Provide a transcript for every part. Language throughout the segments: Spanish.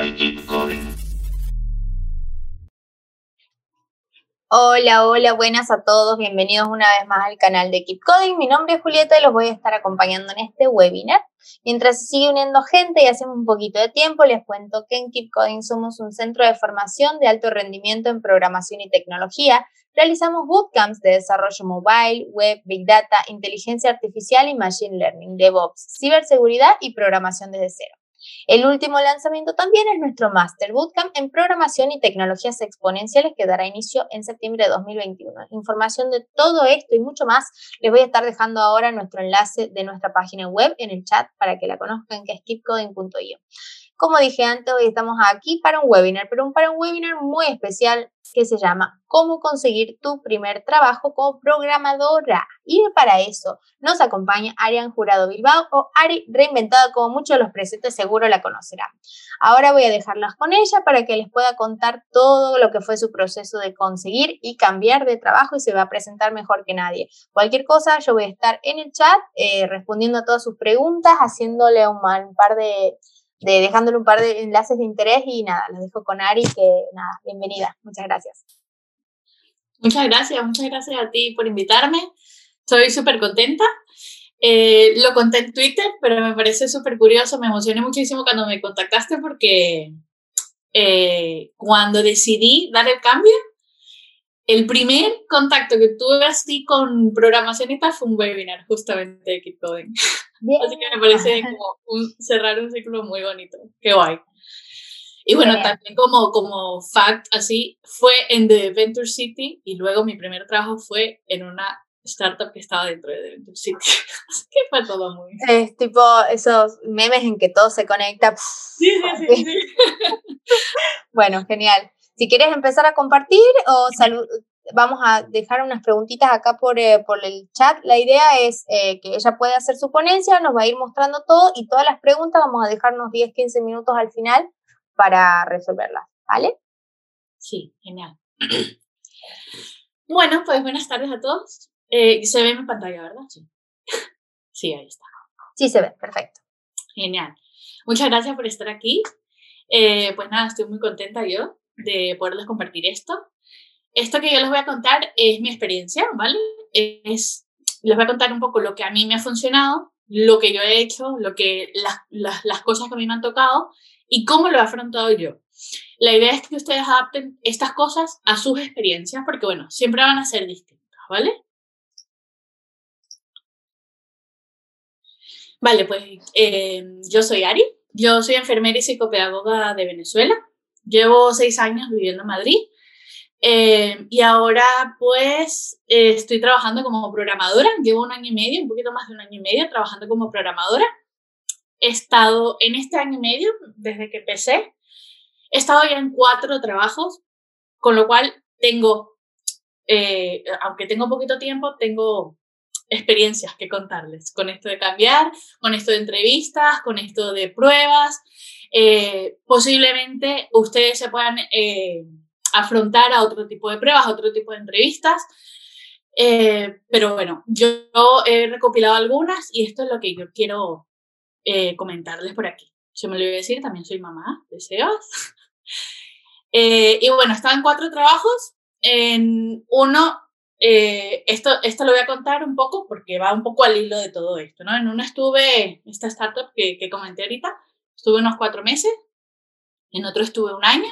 Keep. Hola, hola, buenas a todos. Bienvenidos una vez más al canal de Keep Coding. Mi nombre es Julieta y los voy a estar acompañando en este webinar. Mientras se sigue uniendo gente y hacemos un poquito de tiempo, les cuento que en Keep Coding somos un centro de formación de alto rendimiento en programación y tecnología. Realizamos bootcamps de desarrollo mobile, web, big data, inteligencia artificial y machine learning, DevOps, ciberseguridad y programación desde cero. El último lanzamiento también es nuestro Master Bootcamp en Programación y Tecnologías Exponenciales que dará inicio en septiembre de 2021. Información de todo esto y mucho más les voy a estar dejando ahora nuestro enlace de nuestra página web en el chat para que la conozcan que es keepcoding.io. Como dije antes, hoy estamos aquí para un webinar, pero para un webinar muy especial que se llama Cómo conseguir tu primer trabajo como programadora. Y para eso nos acompaña Arian Jurado Bilbao o Ari Reinventada, como muchos de los presentes seguro la conocerán. Ahora voy a dejarlas con ella para que les pueda contar todo lo que fue su proceso de conseguir y cambiar de trabajo y se va a presentar mejor que nadie. Cualquier cosa, yo voy a estar en el chat eh, respondiendo a todas sus preguntas, haciéndole un par de de dejándole un par de enlaces de interés y nada, los dejo con Ari, que nada, bienvenida, muchas gracias. Muchas gracias, muchas gracias a ti por invitarme, estoy súper contenta. Eh, lo conté en Twitter, pero me parece súper curioso, me emocioné muchísimo cuando me contactaste porque eh, cuando decidí dar el cambio, el primer contacto que tuve así con programación y tal fue un webinar justamente de Keep Coding. Así que me parece como un, cerrar un ciclo muy bonito. Qué guay. Y bueno, también como, como fact así, fue en The Venture City y luego mi primer trabajo fue en una startup que estaba dentro de The Venture City. Así que fue todo muy... Es tipo esos memes en que todo se conecta. Sí, sí, sí. sí. bueno, genial. Si quieres empezar a compartir o vamos a dejar unas preguntitas acá por, eh, por el chat. La idea es eh, que ella puede hacer su ponencia, nos va a ir mostrando todo y todas las preguntas vamos a dejarnos 10, 15 minutos al final para resolverlas, ¿vale? Sí, genial. Bueno, pues buenas tardes a todos. Eh, se ve en mi pantalla, ¿verdad? Sí. Sí, ahí está. Sí, se ve, perfecto. Genial. Muchas gracias por estar aquí. pues nada, estoy muy contenta yo de poderles compartir esto. Esto que yo les voy a contar es mi experiencia, ¿vale? Es, les voy a contar un poco lo que a mí me ha funcionado, lo que yo he hecho, lo que, las, las, cosas que a mí me han tocado y cómo lo he afrontado yo. La idea es que ustedes adapten estas cosas a sus experiencias porque, bueno, siempre van a ser distintas, ¿vale? Vale, pues eh, yo soy Ari, yo soy enfermera y psicopedagoga de Venezuela. Llevo seis años viviendo en Madrid eh, y ahora pues eh, estoy trabajando como programadora. Llevo un año y medio, un poquito más de un año y medio trabajando como programadora. He estado en este año y medio, desde que empecé, he estado ya en cuatro trabajos, con lo cual tengo, eh, aunque tengo poquito tiempo, tengo experiencias que contarles con esto de cambiar, con esto de entrevistas, con esto de pruebas. Eh, posiblemente ustedes se puedan eh, afrontar a otro tipo de pruebas, a otro tipo de entrevistas. Eh, pero bueno, yo he recopilado algunas y esto es lo que yo quiero comentarles por aquí. Yo me lo a decir, también soy mamá de Sebas. y bueno, estaba en cuatro trabajos. En uno, esto, esto lo voy a contar un poco porque va un poco al hilo de todo esto, ¿no? En uno estuve, esta startup que, que comenté ahorita, estuve unos cuatro meses, en otro estuve un año,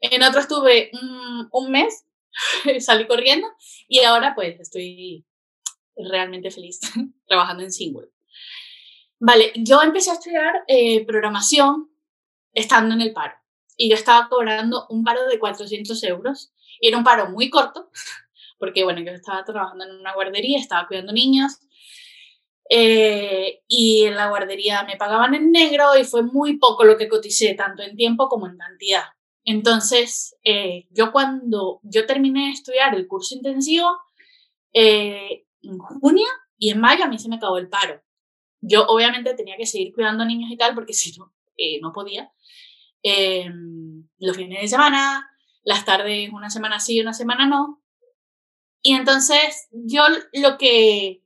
en otro estuve un, mes, salí corriendo y ahora pues estoy realmente feliz trabajando en Single. Vale, yo empecé a estudiar eh, programación estando en el paro y yo estaba cobrando un paro de 400 euros y era un paro muy corto porque bueno, yo estaba trabajando en una guardería, estaba cuidando niños eh, y en la guardería me pagaban en negro y fue muy poco lo que coticé, tanto en tiempo como en cantidad. Entonces, eh, yo cuando yo terminé de estudiar el curso intensivo, eh, en junio y en mayo a mí se me acabó el paro. Yo obviamente tenía que seguir cuidando niños y tal porque si no, no podía. Los fines de semana, las tardes, una semana sí, una semana no. Y entonces yo lo que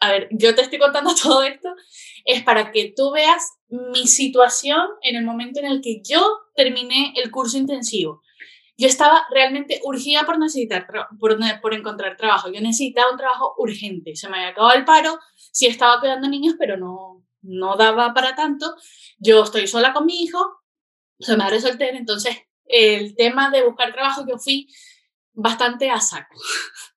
a ver, yo te estoy contando todo esto, es para que tú veas mi situación en el momento en el que yo terminé el curso intensivo. Yo estaba realmente urgida por necesitar, por, por encontrar trabajo. Yo necesitaba un trabajo urgente. Se me había acabado el paro, sí estaba cuidando niños, pero no, no daba para tanto. Yo estoy sola con mi hijo, soy madre soltera, entonces el tema de buscar trabajo yo fui bastante a saco.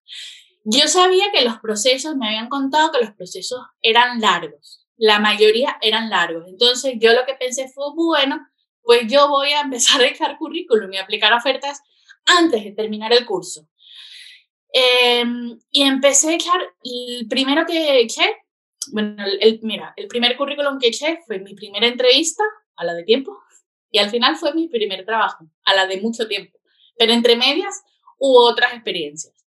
Yo sabía que los procesos, me habían contado que los procesos eran largos, la mayoría eran largos. Entonces yo lo que pensé fue, bueno, pues yo voy a empezar a dejar currículum y aplicar ofertas antes de terminar el curso. Em, y empecé a echar, el primero que eché, bueno, mira, el primer currículum que eché fue mi primera entrevista a la de tiempo y al final fue mi primer trabajo, a la de mucho tiempo. Pero entre medias hubo otras experiencias.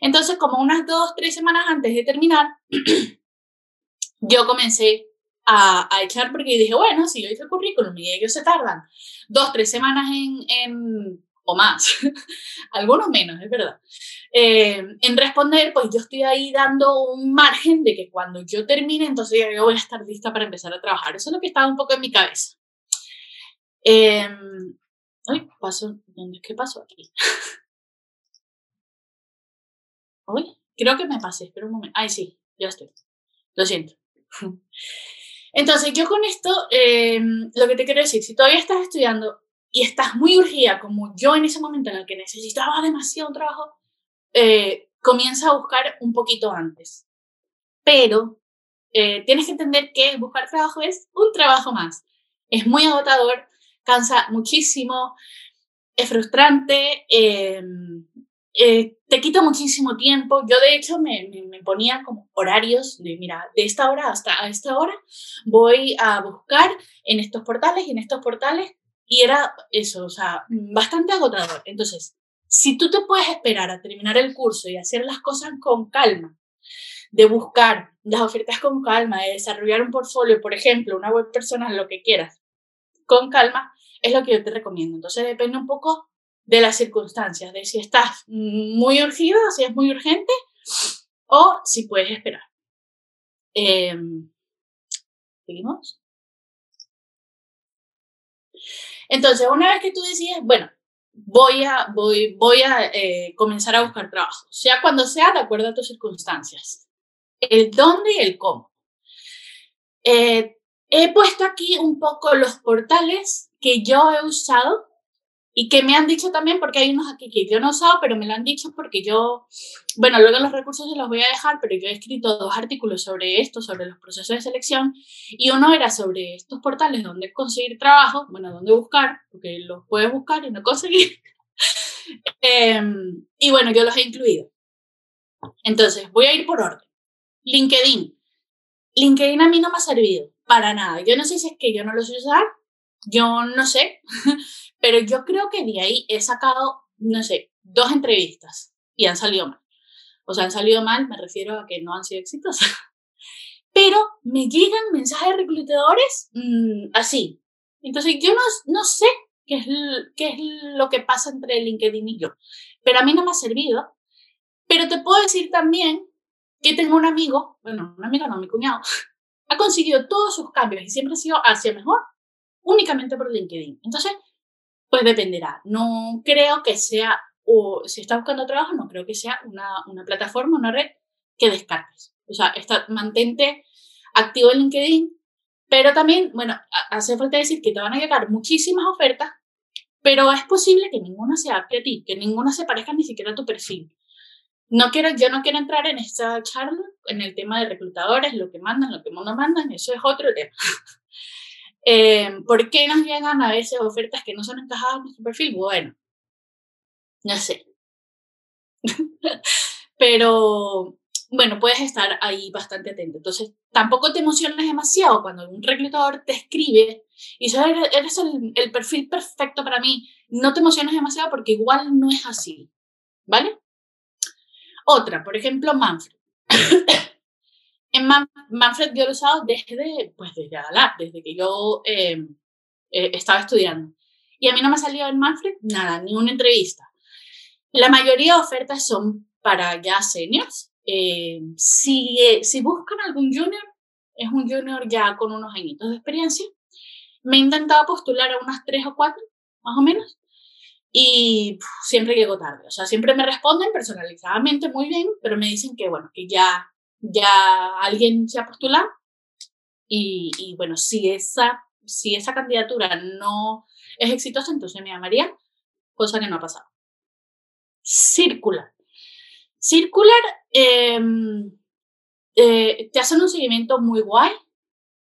Entonces, como unas dos, tres semanas antes de terminar, yo comencé a, echar porque dije, bueno, si yo hice el currículum y ellos se tardan dos, tres semanas en, o más, algunos menos, es verdad, eh, en responder, pues yo estoy ahí dando un margen de que cuando yo termine, entonces yo voy a estar lista para empezar a trabajar. Eso es lo que estaba un poco en mi cabeza. Eh, ay, paso, ¿dónde es que pasó aquí? creo que me pasé, espera un momento. Ay, sí, ya estoy. Lo siento. Entonces, yo con esto, em, lo que te quiero decir, si todavía estás estudiando y estás muy urgida, como yo en ese momento en el que necesitaba demasiado trabajo, eh, comienza a buscar un poquito antes. Pero eh, tienes que entender que buscar trabajo es un trabajo más. Es muy agotador, cansa muchísimo, es frustrante. Eh, eh, te quita muchísimo tiempo. Yo de hecho me, ponía como horarios de, mira, de esta hora hasta esta hora voy a buscar en estos portales y en estos portales y era eso, o sea, bastante agotador. Entonces, si tú te puedes esperar a terminar el curso y hacer las cosas con calma, de buscar las ofertas con calma, de desarrollar un portfolio, por ejemplo, una web personal, lo que quieras, con calma, es lo que yo te recomiendo. Entonces depende un poco de las circunstancias, de si estás muy urgido, si es muy urgente, o si puedes esperar. Em, ¿Seguimos? Entonces, una vez que tú decides, bueno, voy a, voy, voy a eh, comenzar a buscar trabajo, sea cuando sea, de acuerdo a tus circunstancias. El dónde y el cómo. Eh, he puesto aquí un poco los portales que yo he usado y que me han dicho también, porque hay unos aquí que yo no usado, pero me lo han dicho porque yo, bueno, luego los recursos se los voy a dejar, pero yo he escrito dos artículos sobre esto, sobre los procesos de selección, y uno era sobre estos portales donde conseguir trabajo, bueno, donde buscar, porque los puedes buscar y no conseguir. Em, y bueno, yo los he incluido. Entonces, voy a ir por orden. LinkedIn. LinkedIn a mí no me ha servido para nada. Yo no sé si es que yo no lo sé usar, yo no sé, pero yo creo que de ahí he sacado, no sé, dos entrevistas y han salido mal. O sea, han salido mal, me refiero a que no han sido exitosas. Pero me llegan mensajes reclutadores mm, así. Entonces yo no, no sé qué es, qué es lo que pasa entre LinkedIn y yo. Pero a mí no me ha servido. Pero te puedo decir también que tengo un amigo, bueno, un amigo no, mi cuñado, ha conseguido todos sus cambios y siempre ha sido hacia mejor únicamente por LinkedIn. Entonces, pues dependerá. No creo que sea, o si estás buscando trabajo, no creo que sea una, una plataforma, una red que descartes. O sea, está, mantente activo en LinkedIn, pero también, bueno, hace falta decir que te van a llegar muchísimas ofertas, pero es posible que ninguna se adapte a ti, que ninguna se parezca ni siquiera a tu perfil. No quiero, yo no quiero entrar en esta charla, en el tema de reclutadores, lo que mandan, lo que no mandan, eso es otro tema. Eh, ¿Por qué nos llegan a veces ofertas que no son encajadas en nuestro perfil? Bueno, no sé. Pero bueno, puedes estar ahí bastante atento. Entonces, tampoco te emociones demasiado cuando un reclutador te escribe y dice, eres el, el perfil perfecto para mí. No te emociones demasiado porque igual no es así. ¿Vale? Otra, por ejemplo, Manfred. Manfred yo lo he usado desde, pues desde desde que yo eh, eh, estaba estudiando. Y a mí no me ha salido en Manfred nada, ni una entrevista. La mayoría de ofertas son para ya seniors, eh, si, si buscan algún junior, es un junior ya con unos añitos de experiencia. Me he intentado postular a unas tres o cuatro, más o menos, y siempre llego tarde. O sea, siempre me responden personalizadamente muy bien, pero me dicen que, bueno, que ya, ya alguien se ha postulado. Y, bueno, si esa, si esa candidatura no es exitosa, entonces me llamaría, cosa que no ha pasado. Circular. Circular em, eh, te hacen un seguimiento muy guay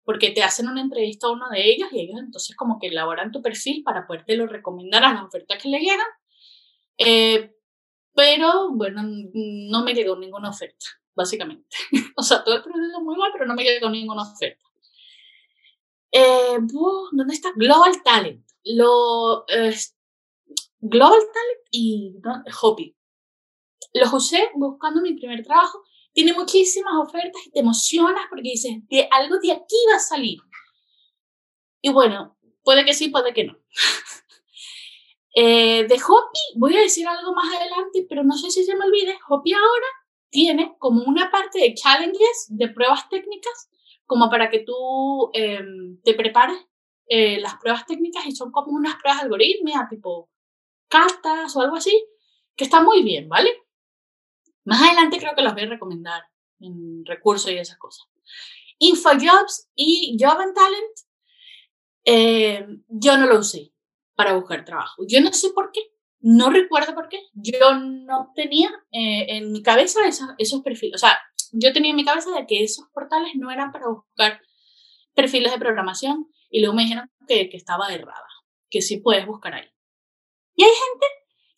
porque te hacen una entrevista a uno de ellos y ellos entonces como que elaboran tu perfil para podértelo recomendar a las ofertas que le llegan. Eh, pero bueno, no me llegó ninguna oferta, básicamente. o sea, todo el proceso muy guay, pero no me llegó ninguna oferta. Eh, ¿Dónde está? Global Talent. Lo, Global Talent y ¿no? Hopi. Los usé buscando mi primer trabajo tiene muchísimas ofertas y te emocionas porque dices, de algo de aquí va a salir. Y bueno, puede que sí, puede que no. eh, de Hopi, voy a decir algo más adelante, pero no sé si se me olvide, Hopi ahora tiene como una parte de challenges, de pruebas técnicas, como para que tú eh, te prepares eh, las pruebas técnicas y son como unas pruebas algorítmicas, tipo cartas o algo así, que está muy bien, ¿vale? Más adelante creo que los voy a recomendar en recursos y esas cosas. InfoJobs y Job and Talent, eh, yo no lo usé para buscar trabajo. Yo no sé por qué, no recuerdo por qué. Yo no tenía eh, en mi cabeza esos, esos perfiles. O sea, yo tenía en mi cabeza de que esos portales no eran para buscar perfiles de programación y luego me dijeron que, que estaba errada, que sí puedes buscar ahí. Y hay gente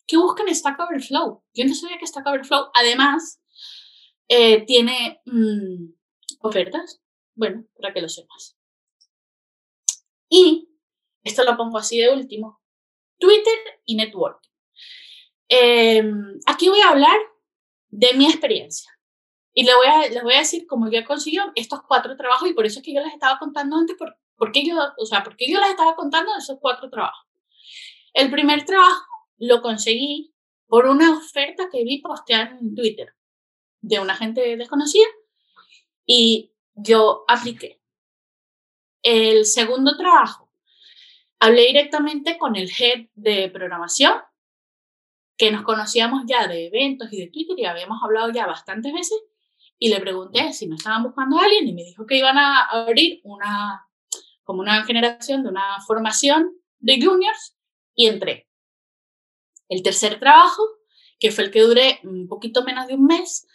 que buscan Stack Overflow. Yo no sabía que Stack Overflow, además, eh, tiene mm, ofertas. Bueno, para que lo sepas. Y, esto lo pongo así de último, Twitter y Network. Em, aquí voy a hablar de mi experiencia. Y les voy, a, les voy a decir cómo yo conseguido estos cuatro trabajos y por eso es que yo les estaba contando antes, por, por qué yo, o sea, por qué yo les estaba contando esos cuatro trabajos. El primer trabajo lo conseguí por una oferta que vi postear en Twitter de una gente desconocida y yo apliqué. El segundo trabajo, hablé directamente con el head de programación, que nos conocíamos ya de eventos y de Twitter y habíamos hablado ya bastantes veces, y le pregunté si me estaban buscando a alguien y me dijo que iban a abrir una, como una generación de una formación de juniors y entré. El tercer trabajo, que fue el que duré un poquito menos de un mes,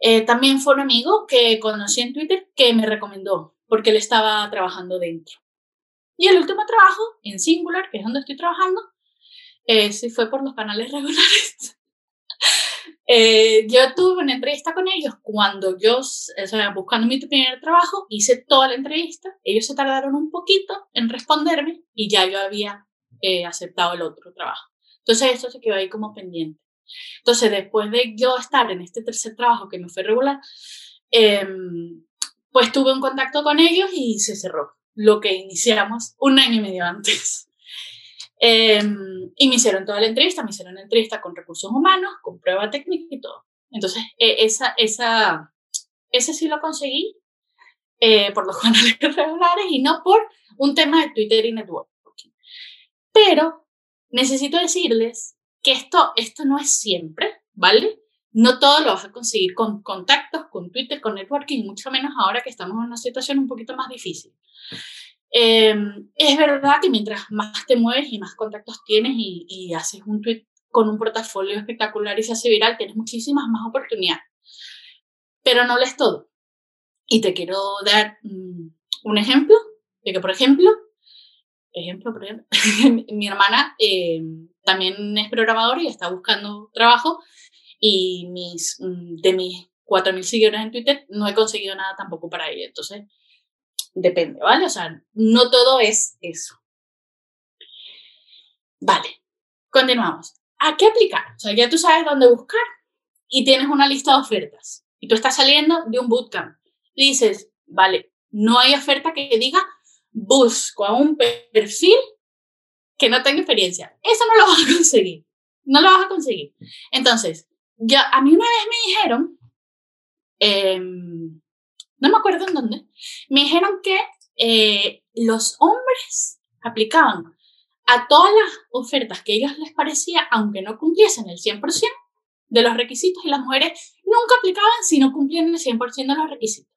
eh, también fue un amigo que conocí en Twitter que me recomendó porque él estaba trabajando dentro. Y el último trabajo, en Singular, que es donde estoy trabajando, eh, sí fue por los canales regulares. eh, yo tuve una entrevista con ellos cuando yo, o sea, buscando mi primer trabajo, hice toda la entrevista. Ellos se tardaron un poquito en responderme y ya yo había eh, aceptado el otro trabajo. Entonces esto se quedó ahí como pendiente. Entonces después de yo estar en este tercer trabajo que me fue regular, em, pues tuve un contacto con ellos y se cerró lo que iniciamos un año y medio antes. Em, y me hicieron toda la entrevista, me hicieron la entrevista con recursos humanos, con prueba técnica y todo. Entonces, e, esa, esa, ese sí lo conseguí eh, por los canales regulares y no por un tema de Twitter y networking. Pero necesito decirles que esto, esto no es siempre, ¿vale? No todo lo vas a conseguir con contactos, con Twitter, con networking, mucho menos ahora que estamos en una situación un poquito más difícil. Em, es verdad que mientras más te mueves y más contactos tienes y, y haces un tweet con un portafolio espectacular y se hace viral, tienes muchísimas más oportunidades. Pero no es todo. Y te quiero dar mm, un ejemplo de que, por ejemplo, ejemplo, por ejemplo, mi hermana eh, también es programadora y está buscando trabajo y mis, mm, de mis 4.000 seguidores en Twitter no he conseguido nada tampoco para ella. Entonces, depende, ¿vale? O sea, no todo es eso. Vale, continuamos. ¿A qué aplicar? O sea, ya tú sabes dónde buscar y tienes una lista de ofertas y tú estás saliendo de un bootcamp y dices, vale, no hay oferta que diga busco a un perfil que no tenga experiencia. Eso no lo vas a conseguir. No lo vas a conseguir. Entonces, ya, a mí una vez me dijeron em, no me acuerdo en dónde, me dijeron que eh, los hombres aplicaban a todas las ofertas que a ellos les parecía, aunque no cumpliesen el 100% de los requisitos, y las mujeres nunca aplicaban si no cumplían el 100% de los requisitos.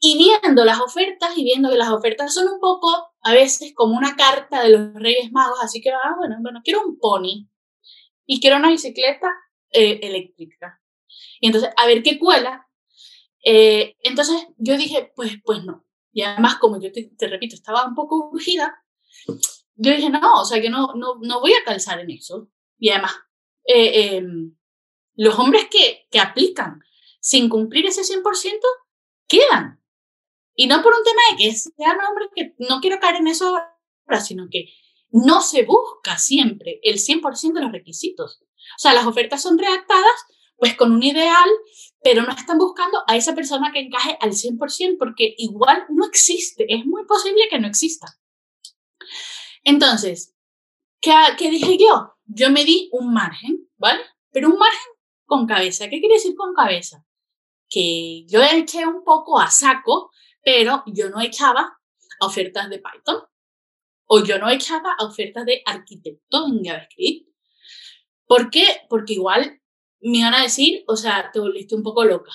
Y viendo las ofertas y viendo que las ofertas son un poco a veces como una carta de los Reyes Magos, así que, ah, bueno, bueno, quiero un pony y quiero una bicicleta eh, eléctrica. Y entonces, a ver qué cuela. Eh, entonces yo dije, pues, pues no. Y además, como yo te, repito, estaba un poco urgida, yo dije, no, o sea, que no, no, no voy a calzar en eso. Y además, eh, em, los hombres que, que aplican sin cumplir ese 100% quedan. Y no por un tema de que sean hombres que no quiero caer en eso ahora, sino que no se busca siempre el 100% de los requisitos. O sea, las ofertas son redactadas pues con un ideal, pero no están buscando a esa persona que encaje al 100% porque igual no existe, es muy posible que no exista. Entonces, ¿qué, ¿qué dije yo? Yo me di un margen, ¿vale? Pero un margen con cabeza. ¿Qué quiere decir con cabeza? Que yo eché un poco a saco pero yo no echaba ofertas de Python o yo no echaba ofertas de arquitecto en JavaScript. ¿Por qué? Porque igual me iban a decir, o sea, te volviste un poco loca.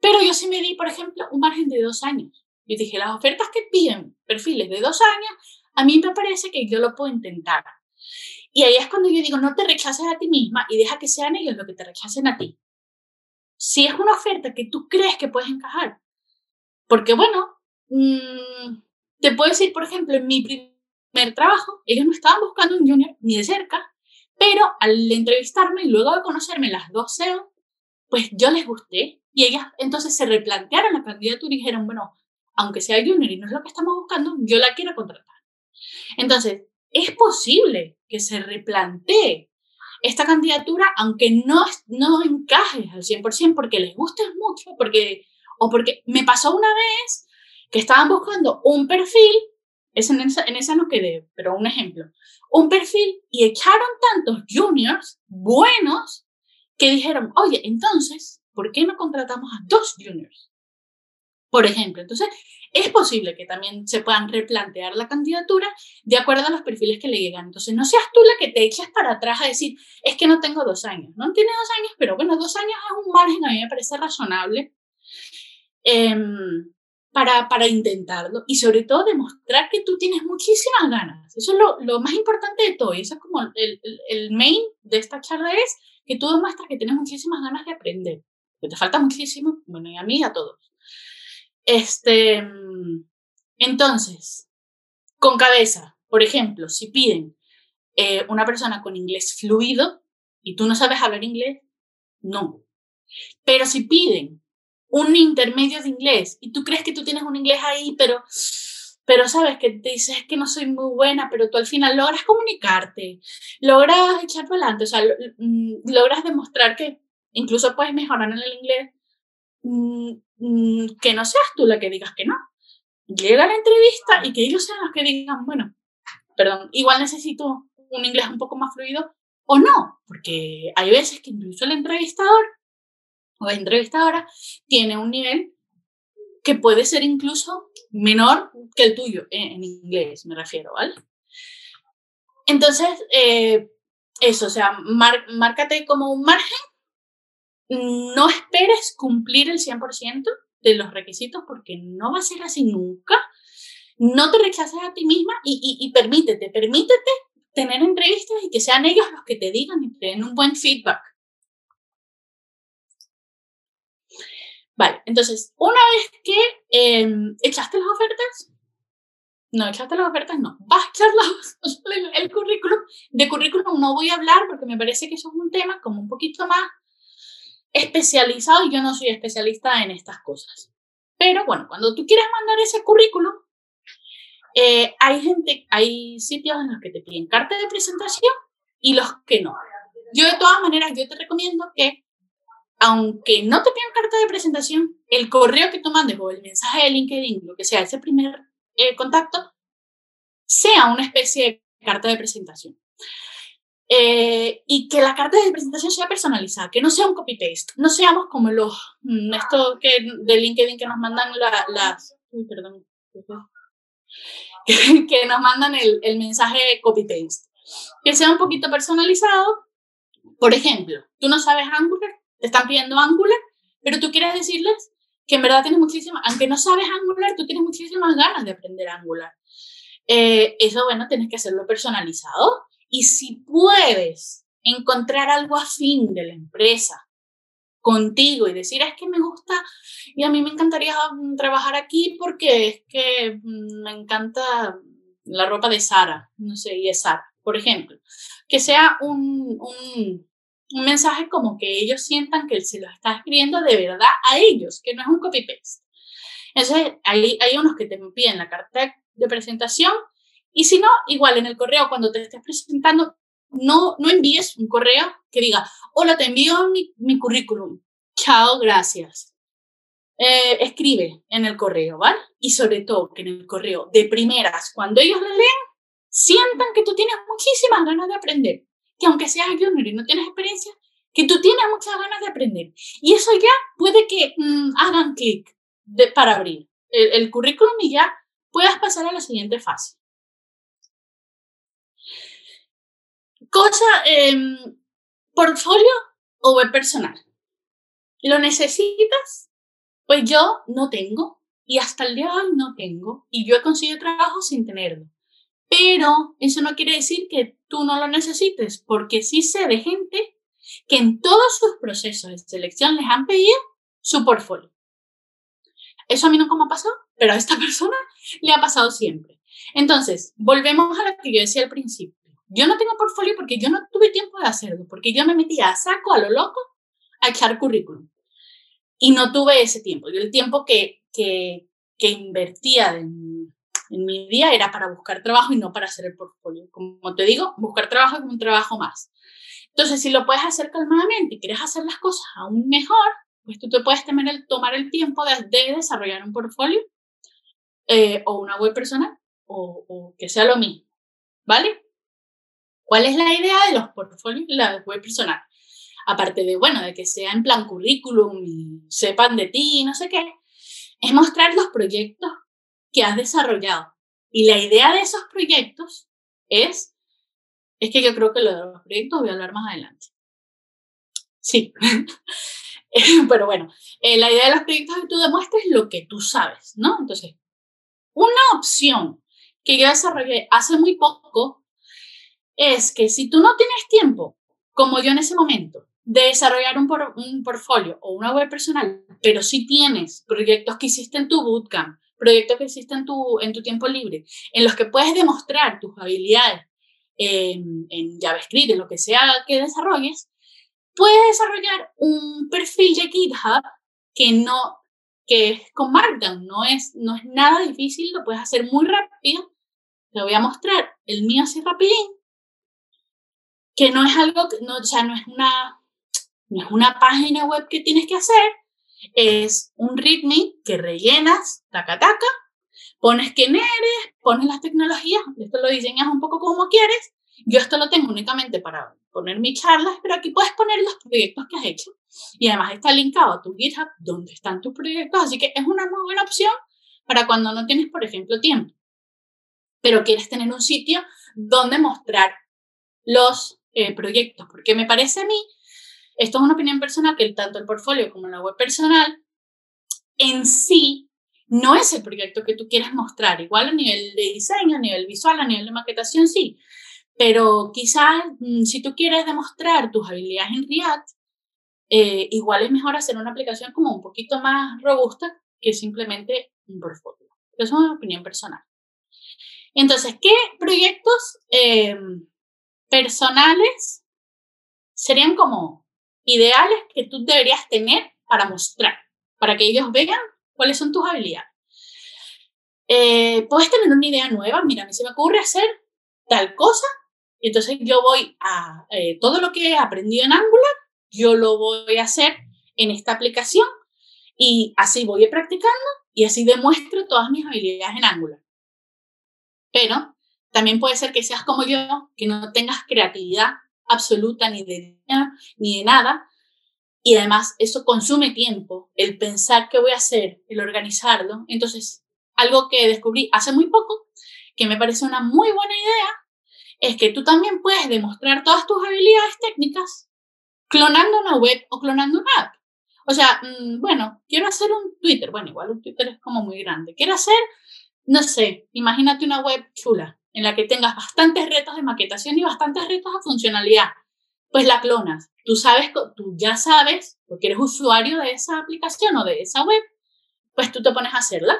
Pero yo sí me di, por ejemplo, un margen de dos años. Yo dije, las ofertas que piden perfiles de dos años, a mí me parece que yo lo puedo intentar. Y ahí es cuando yo digo, no te rechaces a ti misma y deja que sean ellos los que te rechacen a ti. Si es una oferta que tú crees que puedes encajar, porque bueno, mm, te puedo decir, por ejemplo, en mi primer trabajo, ellos no estaban buscando un junior ni de cerca, pero al entrevistarme y luego de conocerme las dos SEO, pues yo les gusté y ellas entonces se replantearon la candidatura y dijeron, bueno, aunque sea junior y no es lo que estamos buscando, yo la quiero contratar. Entonces, es posible que se replantee esta candidatura, aunque no, no encaje al 100%, porque les guste mucho, porque o porque me pasó una vez que estaban buscando un perfil, es en, esa, en esa no quedé, pero un ejemplo, un perfil y echaron tantos juniors buenos que dijeron, oye, entonces, ¿por qué no contratamos a dos juniors? Por ejemplo, entonces es posible que también se puedan replantear la candidatura de acuerdo a los perfiles que le llegan. Entonces, no seas tú la que te eches para atrás a decir, es que no tengo dos años. No tiene dos años, pero bueno, dos años es un margen, a mí me parece razonable Em, para, para intentarlo y sobre todo demostrar que tú tienes muchísimas ganas. Eso es lo, lo más importante de todo y eso es como el, el, main de esta charla es que tú demuestras que tienes muchísimas ganas de aprender, que te falta muchísimo, bueno, y a mí a todos. Este, entonces, con cabeza, por ejemplo, si piden eh, una persona con inglés fluido y tú no sabes hablar inglés, no. Pero si piden un intermedio de inglés y tú crees que tú tienes un inglés ahí, pero, pero sabes que te dices que no soy muy buena, pero tú al final logras comunicarte, logras echar para adelante, o sea, mm, logras demostrar que incluso puedes mejorar en el inglés, mm, mm, que no seas tú la que digas que no. Llega la entrevista y que ellos sean los que digan, bueno, perdón, igual necesito un inglés un poco más fluido o no, porque hay veces que incluso el entrevistador o entrevistadora tiene un nivel que puede ser incluso menor que el tuyo, en, inglés me refiero, ¿vale? Entonces, eh, eso, o sea, márcate como un margen, no esperes cumplir el 100% de los requisitos porque no va a ser así nunca. No te rechaces a ti misma y, y permítete, permítete tener entrevistas y que sean ellos los que te digan y te den un buen feedback. Vale, entonces, una vez que em, echaste las ofertas, no, echaste las ofertas, no, vas a echar el, el, currículum. De currículum no voy a hablar porque me parece que eso es un tema como un poquito más especializado y yo no soy especialista en estas cosas. Pero bueno, cuando tú quieres mandar ese currículum, eh, hay gente, hay sitios en los que te piden carta de presentación y los que no. Yo de todas maneras, yo te recomiendo que aunque no te pidan carta de presentación, el correo que tú mandes o el mensaje de LinkedIn, lo que sea, ese primer eh, contacto, sea una especie de carta de presentación. Eh, y que la carta de presentación sea personalizada, que no sea un copy-paste, no seamos como los, mm, esto que, de LinkedIn que nos mandan las, uy, perdón, que, nos mandan el, el mensaje copy-paste, que sea un poquito personalizado. Por ejemplo, tú no sabes Angular, te están pidiendo Angular, pero tú quieres decirles que en verdad tienes muchísimas, aunque no sabes Angular, tú tienes muchísimas ganas de aprender Angular. Eh, eso, bueno, tienes que hacerlo personalizado. Y si puedes encontrar algo afín de la empresa contigo y decir, es que me gusta y a mí me encantaría mm, trabajar aquí porque es que mm, me encanta la ropa de Sara, no sé, y es Sara, por ejemplo. Que sea un, un, un mensaje como que ellos sientan que se lo está escribiendo de verdad a ellos, que no es un copy-paste. Entonces, hay, hay unos que te piden la carta de presentación y si no, igual en el correo, cuando te estés presentando, no, no envíes un correo que diga, hola, te envío mi, mi currículum. Chao, gracias. Eh, escribe en el correo, ¿vale? Y sobre todo que en el correo, de primeras, cuando ellos lo leen, sientan que tú tienes muchísimas ganas de aprender que aunque seas junior y no tienes experiencia, que tú tienes muchas ganas de aprender. Y eso ya puede que mm, hagan clic para abrir el, currículum y ya puedas pasar a la siguiente fase. Cosa, eh, portfolio o web personal. ¿Lo necesitas? Pues yo no tengo y hasta el día hoy no tengo y yo he conseguido trabajo sin tenerlo. Pero eso no quiere decir que tú no lo necesites, porque sí sé de gente que en todos sus procesos de selección les han pedido su portfolio. Eso a mí nunca me ha pasado, pero a esta persona le ha pasado siempre. Entonces, volvemos a lo que yo decía al principio. Yo no tengo portfolio porque yo no tuve tiempo de hacerlo, porque yo me metía a saco, a lo loco, a echar currículum. Y no tuve ese tiempo. Yo el tiempo que, que, que invertía en en mi día era para buscar trabajo y no para hacer el portfolio. Como te digo, buscar trabajo es un trabajo más. Entonces, si lo puedes hacer calmadamente y quieres hacer las cosas aún mejor, pues tú te puedes tomar el, tomar el tiempo de, desarrollar un portfolio eh, o una web personal o, o, que sea lo mismo. ¿Vale? ¿Cuál es la idea de los portfolios y la web personal? Aparte de, bueno, de que sea en plan currículum y sepan de ti y no sé qué, es mostrar los proyectos que has desarrollado. Y la idea de esos proyectos es, es que yo creo que lo de los proyectos voy a hablar más adelante. Sí, pero bueno, eh, la idea de los proyectos es que tú demuestres lo que tú sabes, ¿no? Entonces, una opción que yo desarrollé hace muy poco es que si tú no tienes tiempo, como yo en ese momento, de desarrollar un, un portfolio o una web personal, pero si tienes proyectos que hiciste en tu bootcamp, proyectos que existen en tu, en tu tiempo libre, en los que puedes demostrar tus habilidades en, en JavaScript, en lo que sea que desarrolles, puedes desarrollar un perfil de GitHub que no que es con Markdown, no es, no es nada difícil, lo puedes hacer muy rápido. Te voy a mostrar el mío así rapidín, que no es algo, no, o sea, no es una, no es una página web que tienes que hacer, es un README que rellenas, taca, taca, pones quién eres, pones las tecnologías, esto lo diseñas un poco como quieres. Yo esto lo tengo únicamente para poner mis charlas, pero aquí puedes poner los proyectos que has hecho. Y además está linkado a tu GitHub donde están tus proyectos, así que es una muy buena opción para cuando no tienes, por ejemplo, tiempo, pero quieres tener un sitio donde mostrar los eh, proyectos, porque me parece a mí esto es una opinión personal que tanto el portfolio como la web personal en sí no es el proyecto que tú quieres mostrar. Igual a nivel de diseño, a nivel visual, a nivel de maquetación, sí. Pero quizás mm, si tú quieres demostrar tus habilidades en React, eh, igual es mejor hacer una aplicación como un poquito más robusta que simplemente un portfolio. Eso es una opinión personal. Entonces, ¿qué proyectos eh, personales serían como ideales que tú deberías tener para mostrar, para que ellos vean cuáles son tus habilidades. Eh, puedes tener una idea nueva, mira, a mí se me ocurre hacer tal cosa, y entonces yo voy a, eh, todo lo que he aprendido en Angular, yo lo voy a hacer en esta aplicación y así voy practicando y así demuestro todas mis habilidades en Angular. Pero también puede ser que seas como yo, que no tengas creatividad absoluta ni de ni de nada. Y además eso consume tiempo, el pensar qué voy a hacer, el organizarlo. Entonces, algo que descubrí hace muy poco, que me parece una muy buena idea, es que tú también puedes demostrar todas tus habilidades técnicas clonando una web o clonando una app. O sea, mm, bueno, quiero hacer un Twitter. Bueno, igual un Twitter es como muy grande. Quiero hacer, no sé, imagínate una web chula en la que tengas bastantes retos de maquetación y bastantes retos de funcionalidad. Pues la clonas. Tú sabes, tú ya sabes, porque eres usuario de esa aplicación o de esa web, pues tú te pones a hacerla.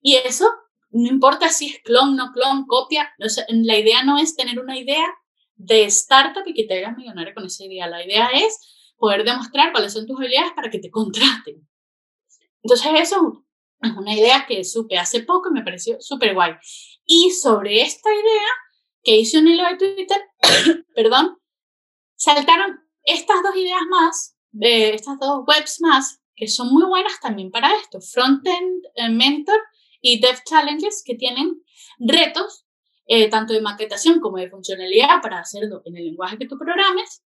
Y eso, no importa si es clon, no clon, copia, la idea no es tener una idea de startup y que te hagas millonario con esa idea. La idea es poder demostrar cuáles son tus habilidades para que te contraten. Entonces eso es una idea que supe hace poco y me pareció súper guay. Y sobre esta idea que hice un hilo de Twitter, perdón, saltaron estas dos ideas más, de estas dos webs más, que son muy buenas también para esto. Frontend eh, Mentor y Dev Challenges, que tienen retos eh, tanto de maquetación como de funcionalidad para hacerlo en el lenguaje que tú programes.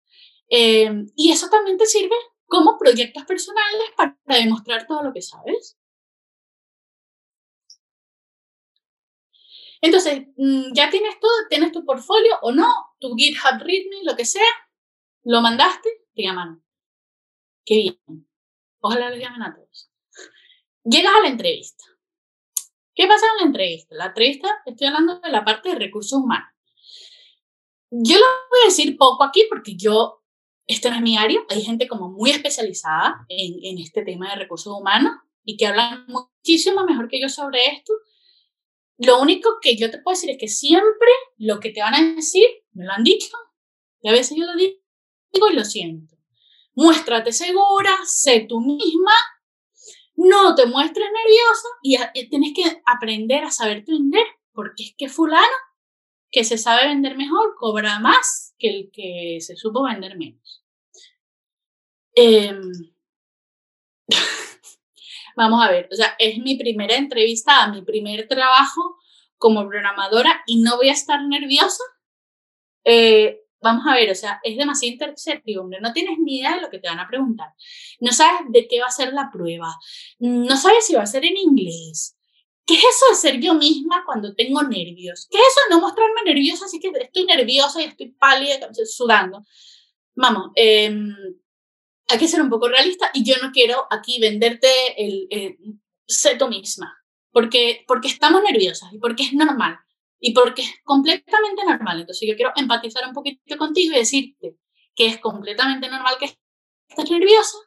Em, y eso también te sirve como proyectos personales para, demostrar todo lo que sabes. Entonces, mm, ya tienes todo, tienes tu portfolio o no, tu GitHub README, lo que sea, lo mandaste, te llaman. Qué bien. Ojalá les llamen a todos. Llegas a la entrevista. ¿Qué pasa en la entrevista? La entrevista, estoy hablando de la parte de recursos humanos. Yo lo voy a decir poco aquí porque yo este no es mi área, hay gente como muy especializada en, en este tema de recursos humanos y que hablan muchísimo mejor que yo sobre esto. Lo único que yo te puedo decir es que siempre lo que te van a decir, me lo han dicho, y a veces yo lo digo y lo siento. Muéstrate segura, sé tú misma, no te muestres nerviosa y eh, tienes que aprender a saberte vender, porque es que fulano que se sabe vender mejor cobra más que el que se supo vender menos. Em, vamos a ver, o sea, es mi primera entrevista mi primer trabajo como programadora y no voy a estar nerviosa. Eh, vamos a ver, o sea, es demasiado incertidumbre, no tienes ni idea de lo que te van a preguntar, no sabes de qué va a ser la prueba, no sabes si va a ser en inglés. ¿Qué es eso de ser yo misma cuando tengo nervios? ¿Qué es eso de no mostrarme nerviosa así que estoy nerviosa y estoy pálida, sudando? Vamos, eh, hay que ser un poco realista y yo no quiero aquí venderte el, el sé tú misma, porque, porque estamos nerviosas y porque es normal y porque es completamente normal. Entonces yo quiero empatizar un poquito contigo y decirte que es completamente normal que estés nerviosa,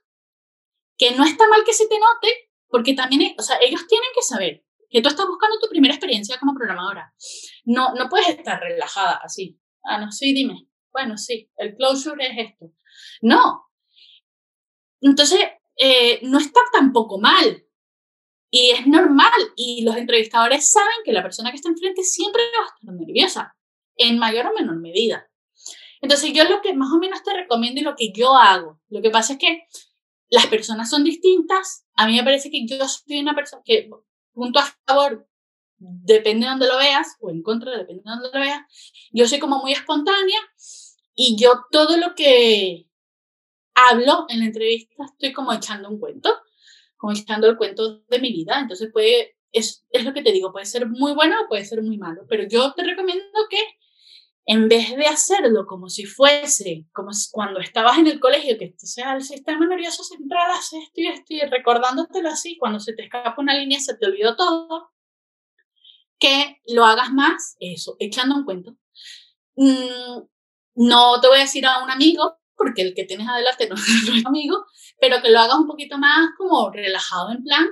que no está mal que se te note, porque también, o sea, ellos tienen que saber que tú estás buscando tu primera experiencia como programadora. No, no puedes estar relajada así. Ah, no, sí, dime. Bueno, sí, el closure es esto. No, entonces, eh, no está tampoco mal. Y es normal. Y los entrevistadores saben que la persona que está enfrente siempre va a estar nerviosa, en mayor o menor medida. Entonces, yo lo que más o menos te recomiendo y lo que yo hago, lo que pasa es que las personas son distintas. A mí me parece que yo soy una persona que, punto a favor, depende de dónde lo veas, o en contra, depende de dónde lo veas. Yo soy como muy espontánea y yo todo lo que hablo en la entrevista, estoy como echando un cuento, como echando el cuento de mi vida. Entonces puede, es, es lo que te digo, puede ser muy bueno o puede ser muy malo, pero yo te recomiendo que en vez de hacerlo como si fuese, como cuando estabas en el colegio, que este sea el sistema nervioso central, haces esto y esto, y recordándotelo así, cuando se te escapa una línea, se te olvidó todo, que lo hagas más, eso, echando un cuento. Mm, no te voy a decir a un amigo, porque el que tienes adelante no, es amigo, pero que lo hagas un poquito más como relajado en plan,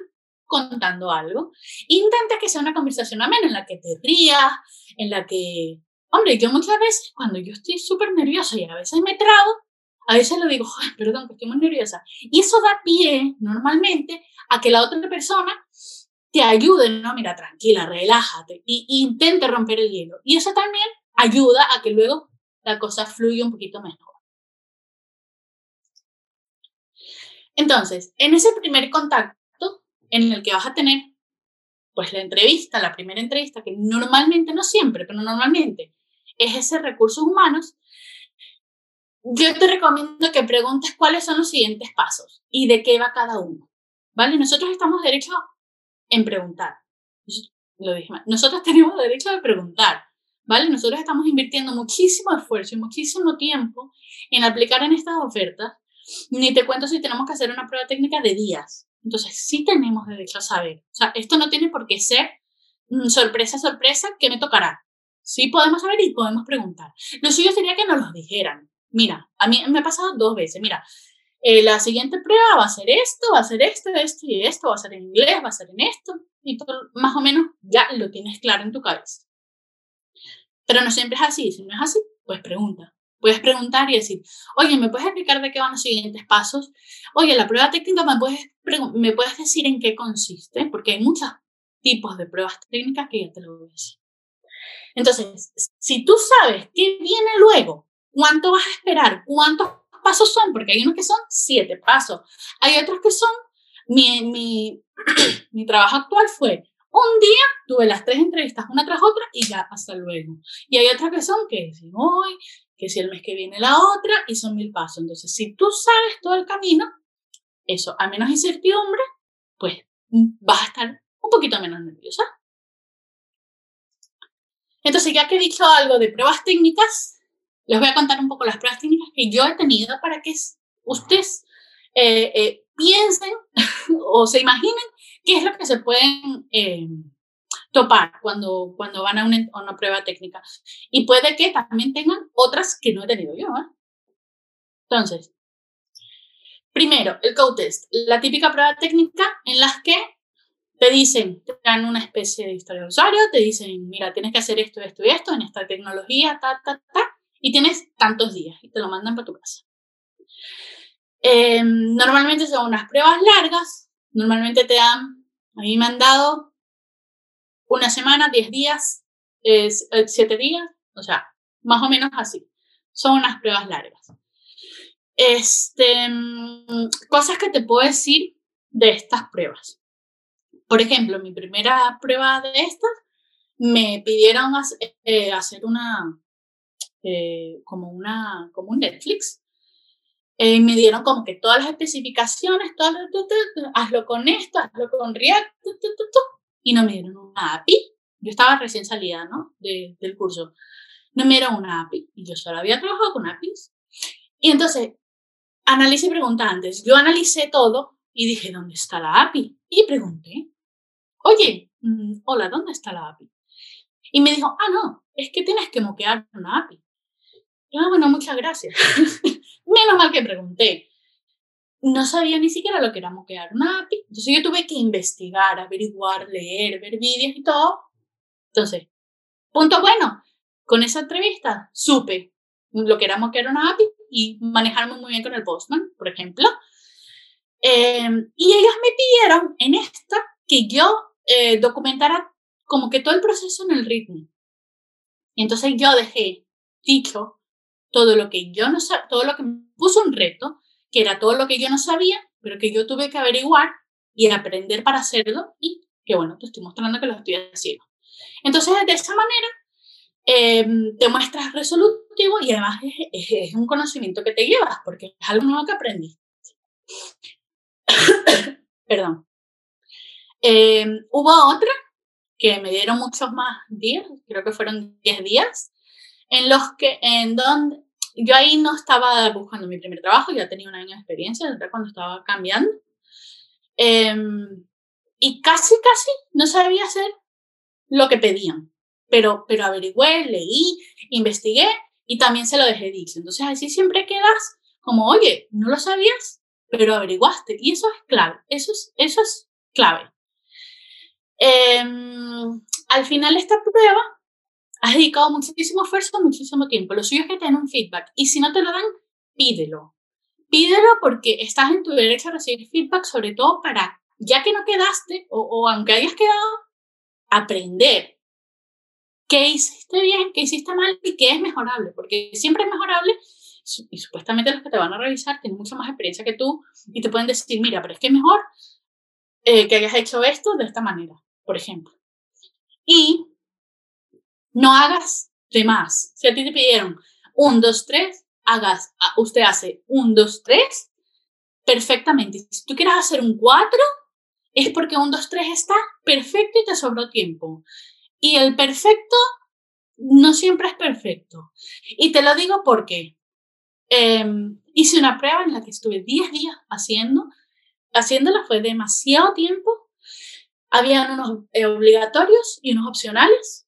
contando algo. Intenta que sea una conversación amena en la que te rías, en la que, hombre, yo muchas veces cuando yo estoy súper nerviosa y a veces me trago, a veces lo digo, perdón, que estoy muy nerviosa. Y eso da pie normalmente a que la otra persona te ayude, no, mira, tranquila, relájate, e intente romper el hielo. Y eso también ayuda a que luego la cosa fluya un poquito mejor. Entonces, en ese primer contacto en el que vas a tener, pues la entrevista, la primera entrevista, que normalmente, no siempre, pero normalmente es ese recursos humanos, yo te recomiendo que preguntes cuáles son los siguientes pasos y de qué va cada uno. ¿Vale? Nosotros estamos derecho en preguntar. Lo dije. Nosotros tenemos derecho a preguntar. ¿Vale? Nosotros estamos invirtiendo muchísimo esfuerzo y muchísimo tiempo en aplicar en estas ofertas. Ni te cuento si tenemos que hacer una prueba técnica de días. Entonces, sí tenemos derecho a saber. O sea, esto no tiene por qué ser mm, sorpresa, sorpresa, que me tocará. Sí podemos saber y podemos preguntar. Lo suyo sería que nos lo dijeran. Mira, a mí me ha pasado dos veces. Mira, eh, la siguiente prueba va a ser esto, va a ser esto, esto y esto, va a ser en inglés, va a ser en esto. Y más o menos ya lo tienes claro en tu cabeza. Pero no siempre es así. Si no es así, pues pregunta. Puedes preguntar y decir, oye, ¿me puedes explicar de qué van los siguientes pasos? Oye, la prueba técnica, ¿me puedes, ¿me puedes decir en qué consiste? Porque hay muchos tipos de pruebas técnicas que ya te lo voy a decir. Entonces, si tú sabes qué viene luego, cuánto vas a esperar, cuántos pasos son, porque hay unos que son siete pasos, hay otros que son, mi, mi, mi trabajo actual fue un día tuve las tres entrevistas una tras otra y ya hasta luego. Y hay otras que son que si hoy, que si el mes que viene la otra y son mil pasos. Entonces, si tú sabes todo el camino, eso, a menos incertidumbre, pues vas a estar un poquito menos nerviosa. Entonces, ya que he dicho algo de pruebas técnicas, les voy a contar un poco las pruebas técnicas que yo he tenido para que ustedes eh, eh, piensen o se imaginen qué es lo que se pueden eh, topar cuando, cuando van a una, una, prueba técnica. Y puede que también tengan otras que no he tenido yo. Entonces, primero, el code test, la típica prueba técnica en las que te dicen, te dan una especie de historia de usuario, te dicen, mira, tienes que hacer esto, esto y esto en esta tecnología, ta, ta, ta, y tienes tantos días y te lo mandan para tu casa. Em, normalmente son unas pruebas largas, normalmente te dan, a mí me han dado una semana, diez días, eh, siete días, o sea, más o menos así. Son unas pruebas largas. Este, mm, cosas que te puedo decir de estas pruebas. Por ejemplo, mi primera prueba de estas, me pidieron eh, hacer una, eh, como una, como un Netflix. Eh, me dieron como que todas las especificaciones, todas hazlo con esto, hazlo con React, y no me dieron una API. Yo estaba recién salida, ¿no? del curso. No me dieron una API, y yo solo había trabajado con APIs. Y entonces, analicé y pregunta antes. Yo analicé todo y dije, ¿dónde está la API? Y pregunté oye, mm, hola, ¿dónde está la API? Y me dijo, ah, no, es que tienes que moquear una API. Y, ah, bueno, muchas gracias. Menos mal que pregunté. No sabía ni siquiera lo que era moquear una API. Entonces yo tuve que investigar, averiguar, leer, ver vídeos y todo. Entonces, punto bueno, con esa entrevista supe lo que era moquear una API y manejarme muy bien con el Postman, por ejemplo. Em, y ellos me pidieron en esta que yo eh, documentara como que todo el proceso en el ritmo. Y entonces yo dejé dicho todo lo que yo no todo lo que me puso un reto, que era todo lo que yo no sabía, pero que yo tuve que averiguar y aprender para hacerlo y que bueno, te estoy mostrando que lo estoy haciendo. Entonces, de esa manera, em, te muestras resolutivo y además es, un conocimiento que te llevas porque es algo nuevo que aprendiste. Perdón. Eh, hubo otra que me dieron muchos más días, creo que fueron 10 días, en los que, en donde, yo ahí no estaba buscando mi primer trabajo, ya tenía un año de experiencia, cuando estaba cambiando. Em, y casi, casi no sabía hacer lo que pedían, pero, pero averigüé, leí, investigué y también se lo dejé dicho. Entonces así siempre quedas como, oye, no lo sabías, pero averiguaste. Y eso es clave, eso es, eso es clave. Em, al final esta prueba has dedicado muchísimo esfuerzo, muchísimo tiempo. Lo suyo es que te den un feedback. Y si no te lo dan, pídelo. Pídelo porque estás en tu derecho a recibir feedback, sobre todo para, ya que no quedaste, o, o aunque hayas quedado, aprender qué hiciste bien, qué hiciste mal y qué es mejorable. Porque siempre es mejorable y supuestamente los que te van a revisar tienen mucha más experiencia que tú y te pueden decir, mira, pero es que es mejor eh, que hayas hecho esto de esta manera por ejemplo. Y no hagas de más. Si a ti te pidieron un, dos, tres, hagas, usted hace un, dos, tres, perfectamente. Si tú quieres hacer un cuatro, es porque un, dos, tres está perfecto y te sobró tiempo. Y el perfecto no siempre es perfecto. Y te lo digo porque em, hice una prueba en la que estuve 10 días haciendo, haciéndola fue demasiado tiempo. Habían unos eh, obligatorios y unos opcionales.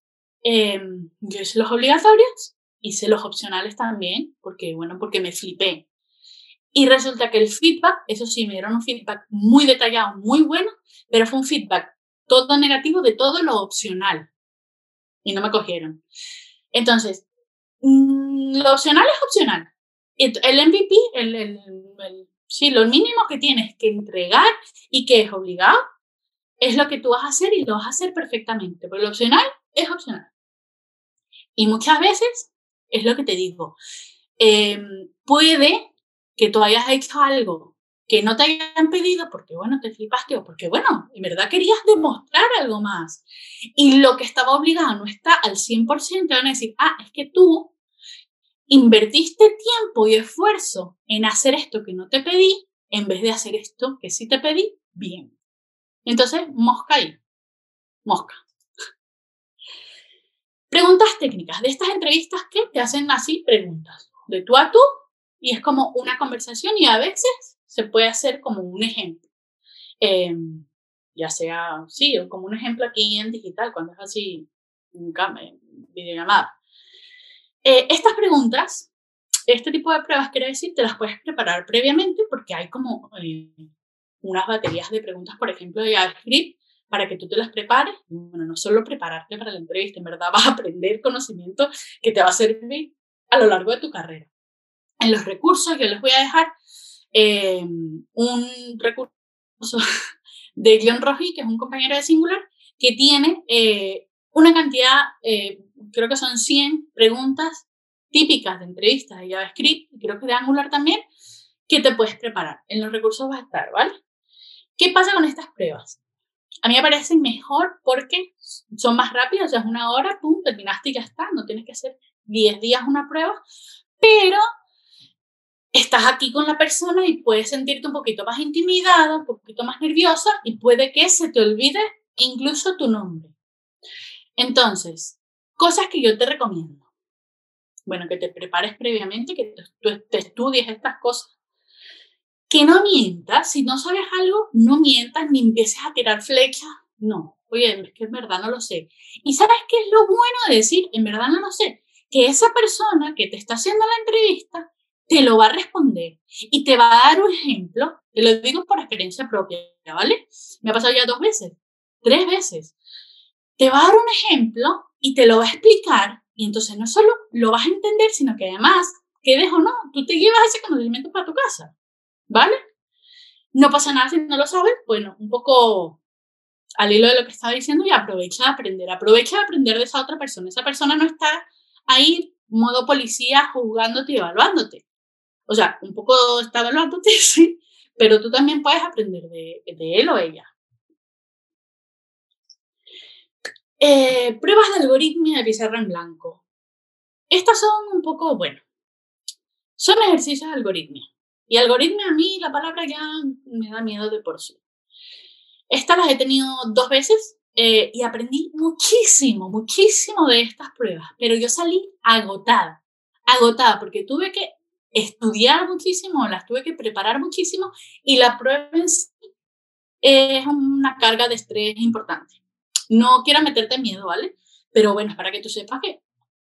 Em, yo hice los obligatorios, hice los opcionales también, porque, bueno, porque me flipé. Y resulta que el feedback, eso sí, me dieron un feedback muy detallado, muy bueno, pero fue un feedback todo negativo de todo lo opcional. Y no me cogieron. Entonces, mm, lo opcional es opcional. El MVP, el, sí, lo mínimo que tienes que entregar y que es obligado, es lo que tú vas a hacer y lo vas a hacer perfectamente. Pero lo opcional es opcional. Y muchas veces es lo que te digo. Em, puede que tú hayas hecho algo que no te hayan pedido porque, bueno, te flipaste o porque, bueno, en verdad querías demostrar algo más. Y lo que estaba obligado no está al 100%, te van a decir, ah, es que tú invertiste tiempo y esfuerzo en hacer esto que no te pedí en vez de hacer esto que sí te pedí bien. Entonces, mosca ahí. Mosca. Preguntas técnicas de estas entrevistas que te hacen así preguntas de tú a tú y es como una conversación y a veces se puede hacer como un ejemplo. Em, ya sea, sí, como un ejemplo aquí en digital, cuando es así, un videollamada. Eh, estas preguntas, este tipo de pruebas, quiero decir, te las puedes preparar previamente porque hay como eh, unas baterías de preguntas, por ejemplo, de JavaScript, para que tú te las prepares. Bueno, no solo prepararte para la entrevista, en verdad vas a aprender conocimiento que te va a servir a lo largo de tu carrera en los recursos, yo les voy a dejar eh, un recurso de John Roji, que es un compañero de Singular, que tiene eh, una cantidad, eh, creo que son 100 preguntas típicas de entrevistas de JavaScript, y creo que de Angular también, que te puedes preparar. En los recursos va a estar, ¿vale? ¿Qué pasa con estas pruebas? A mí me parecen mejor porque son más rápidas, sea, es una hora, pum, terminaste y ya está, no tienes que hacer 10 días una prueba, pero estás aquí con la persona y puedes sentirte un poquito más intimidada, un poquito más nerviosa y puede que se te olvide incluso tu nombre. Entonces, cosas que yo te recomiendo. Bueno, que te prepares previamente, que tú te estudies estas cosas. Que no mientas, si no sabes algo, no mientas ni empieces a tirar flechas. No, oye, es que en verdad no lo sé. ¿Y sabes qué es lo bueno de decir, en verdad no lo sé? Que esa persona que te está haciendo la entrevista te lo va a responder y te va a dar un ejemplo, te lo digo por experiencia propia, ¿vale? Me ha pasado ya dos veces, tres veces. Te va a dar un ejemplo y te lo va a explicar y entonces no solo lo vas a entender, sino que además, quedes o no, tú te llevas ese conocimiento para tu casa, ¿vale? No pasa nada si no lo sabes, bueno, un poco al hilo de lo que estaba diciendo y aprovecha de aprender, aprovecha de aprender de esa otra persona. Esa persona no está ahí modo policía juzgándote y evaluándote. O sea, un poco está evaluándote, sí, pero tú también puedes aprender de, él o ella. Eh, pruebas de algoritmia de pizarra en blanco. Estas son un poco, bueno, son ejercicios de algoritmia. Y algoritmia a mí la palabra ya me da miedo de por sí. Estas las he tenido dos veces eh, y aprendí muchísimo, muchísimo de estas pruebas, pero yo salí agotada, agotada, porque tuve que estudiar muchísimo, las tuve que preparar muchísimo y la prueba en sí es una carga de estrés importante. No quiero meterte miedo, ¿vale? Pero bueno, es para que tú sepas que,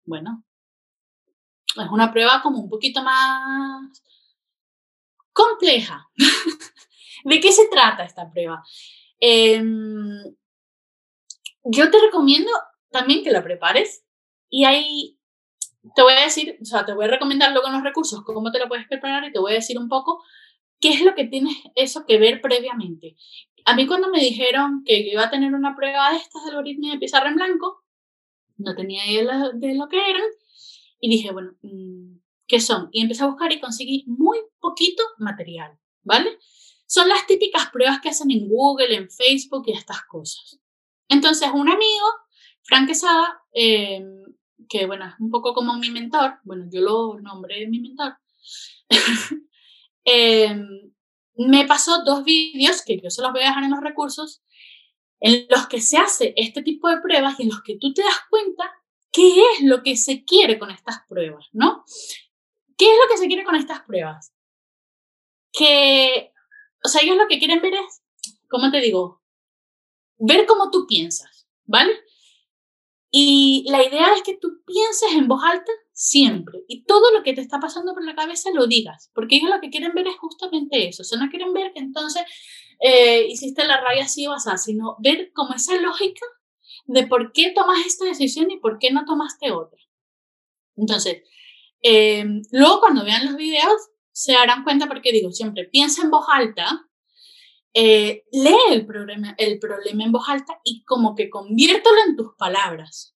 bueno, es una prueba como un poquito más compleja. ¿De qué se trata esta prueba? Em, yo te recomiendo también que la prepares y hay te voy a decir, o sea, te voy a recomendar luego en los recursos cómo te lo puedes preparar y te voy a decir un poco qué es lo que tienes eso que ver previamente. A mí cuando me dijeron que iba a tener una prueba de estas de algoritmo de pizarra en blanco, no tenía idea de lo que eran y dije, bueno, mm, ¿qué son? Y empecé a buscar y conseguí muy poquito material, ¿vale? Son las típicas pruebas que hacen en Google, en Facebook y estas cosas. Entonces, un amigo, Frank Quesada, eh, que bueno, es un poco como mi mentor, bueno, yo lo nombré mi mentor, em, me pasó dos vídeos que yo se los voy a dejar en los recursos, en los que se hace este tipo de pruebas y en los que tú te das cuenta qué es lo que se quiere con estas pruebas, ¿no? ¿Qué es lo que se quiere con estas pruebas? Que, o sea, ellos lo que quieren ver es, ¿cómo te digo? Ver cómo tú piensas, ¿vale? Y la idea es que tú pienses en voz alta siempre y todo lo que te está pasando por la cabeza lo digas, porque ellos lo que quieren ver es justamente eso, o sea, no quieren ver que entonces eh, hiciste la raya así o así, sino ver como esa lógica de por qué tomas esta decisión y por qué no tomaste otra. Entonces, eh, luego cuando vean los videos se darán cuenta porque digo siempre, piensa en voz alta, eh, lee el problema, el problema en voz alta y como que conviértelo en tus palabras.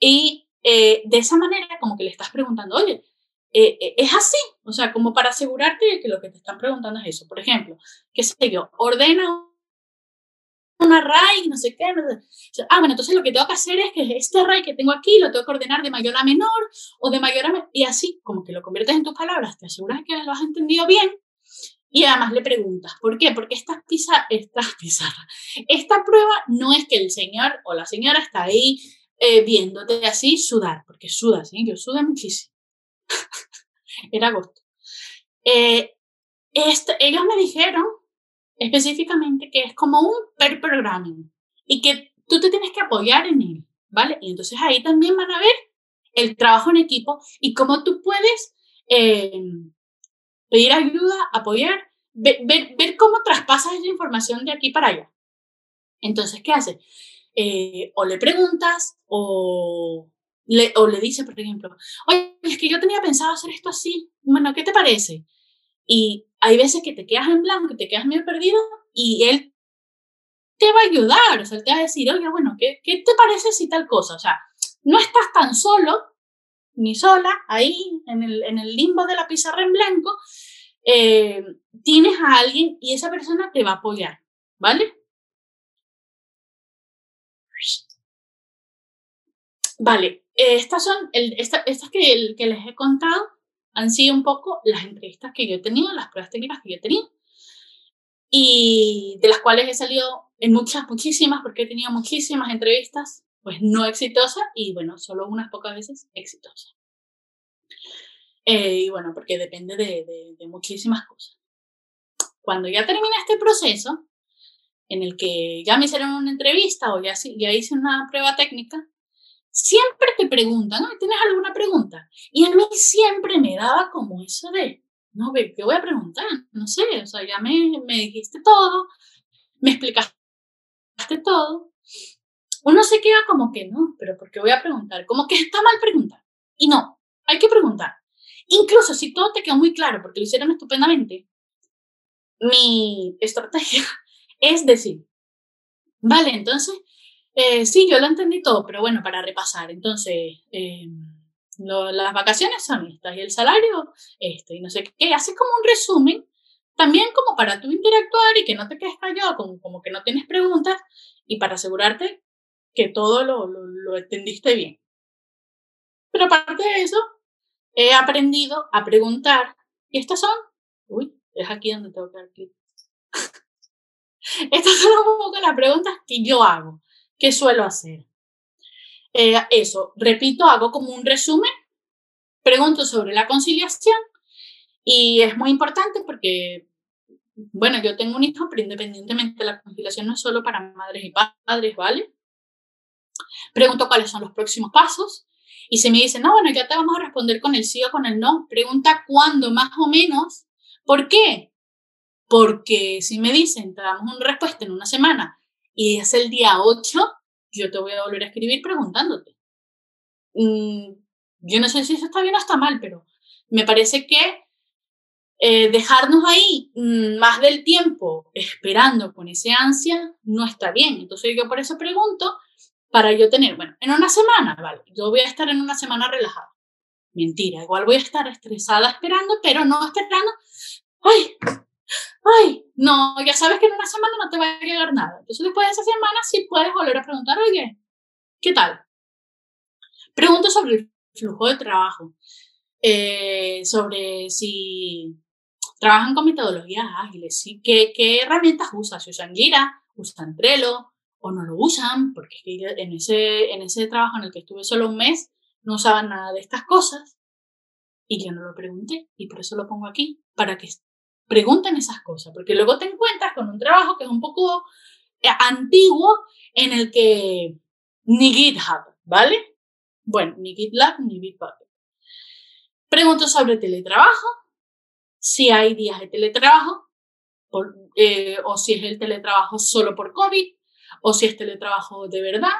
Y eh, de esa manera como que le estás preguntando, oye, es así, o sea, como para asegurarte de que lo que te están preguntando es eso. Por ejemplo, qué sé yo, ordena un array, no sé qué. Ah, bueno, entonces lo que tengo que hacer es que este array que tengo aquí lo tengo que ordenar de mayor a menor o de mayor a menor. Y así, como que lo conviertes en tus palabras, te aseguras que lo has entendido bien. Y además le preguntas, ¿por qué? Porque esta pizarra, esta pizarra, esta prueba no es que el señor o la señora está ahí eh, viéndote así sudar, porque sudas, ¿eh? yo sudo muchísimo. Era agosto. Eh, este, ellos me dijeron específicamente que es como un per programming y que tú te tienes que apoyar en él, ¿vale? Y entonces ahí también van a ver el trabajo en equipo y cómo tú puedes eh, pedir ayuda, apoyar, ver, ver, cómo traspasas esa información de aquí para allá. Entonces, ¿qué haces? Eh, o le preguntas o le, o le dices, por ejemplo, oye, es que yo tenía pensado hacer esto así, bueno, ¿qué te parece? Y hay veces que te quedas en blanco, que te quedas medio perdido y él te va a ayudar, o sea, te va a decir, oye, bueno, ¿qué, ¿qué te parece si tal cosa? O sea, no estás tan solo ni sola ahí en el, en el limbo de la pizarra en blanco, eh, tienes a alguien y esa persona te va a apoyar, ¿vale? Vale, estas son, el, estas que, que les he contado han sido un poco las entrevistas que yo he tenido, las pruebas técnicas que yo he tenido, y de las cuales he salido en muchas, muchísimas, porque he tenido muchísimas entrevistas, pues no exitosas, y bueno, solo unas pocas veces exitosas. Eh, y bueno, porque depende de, de, muchísimas cosas. Cuando ya termina este proceso, en el que ya me hicieron una entrevista o ya, ya hice una prueba técnica, siempre te preguntan, ¿no? ¿Tienes alguna pregunta? Y a mí siempre me daba como eso de, no, ¿qué voy a preguntar? No sé, o sea, ya me, me dijiste todo, me explicaste todo. Uno se queda como que no, pero ¿por qué voy a preguntar? Como que está mal preguntar. Y no, hay que preguntar. Incluso si todo te quedó muy claro, porque lo hicieron estupendamente, mi estrategia es decir, vale, entonces eh, sí, yo lo entendí todo, pero bueno, para repasar. Entonces, eh, las vacaciones son estas y el salario esto y no sé qué. Haces como un resumen, también como para tú interactuar y que no te quedes callado, como, como que no tienes preguntas y para asegurarte que todo lo, lo, lo entendiste bien. Pero aparte de eso, he aprendido a preguntar y estas son, uy, es aquí donde tengo que dar clic. Estas son un poco las preguntas que yo hago. ¿Qué suelo hacer? Eh, eso, repito, hago como un resumen, pregunto sobre la conciliación y es muy importante porque, bueno, yo tengo un hijo, pero independientemente la conciliación no es solo para madres y padres, ¿vale? Pregunto cuáles son los próximos pasos y si me dicen, no, bueno, ya te vamos a responder con el sí o con el no, pregunta cuándo más o menos. ¿Por qué? Porque si me dicen, te damos una respuesta en una semana y es el día 8, yo te voy a volver a escribir preguntándote. Mm, yo no sé si eso está bien o está mal, pero me parece que eh, dejarnos ahí mm, más del tiempo esperando con ese ansia no está bien. Entonces yo por eso pregunto para yo tener, bueno, en una semana, vale, yo voy a estar en una semana relajada. Mentira, igual voy a estar estresada esperando, pero no esperando, ay, ay, no, ya sabes que en una semana no te va a llegar nada. Entonces después de esa semana sí puedes volver a preguntar, oye, ¿qué tal? Pregunto sobre el flujo de trabajo, eh, sobre si trabajan con metodologías ágiles, ¿sí? ¿Qué, ¿qué herramientas usan? Si usan Gira, usan Trello o no lo usan, porque en ese, en ese trabajo en el que estuve solo un mes no usaban nada de estas cosas y yo no lo pregunté y por eso lo pongo aquí, para que pregunten esas cosas, porque luego te encuentras con un trabajo que es un poco eh, antiguo en el que ni GitHub, ¿vale? Bueno, ni GitLab ni Bitbucket. Pregunto sobre teletrabajo, si hay días de teletrabajo, eh, o si es el teletrabajo solo por COVID, o si es teletrabajo de verdad.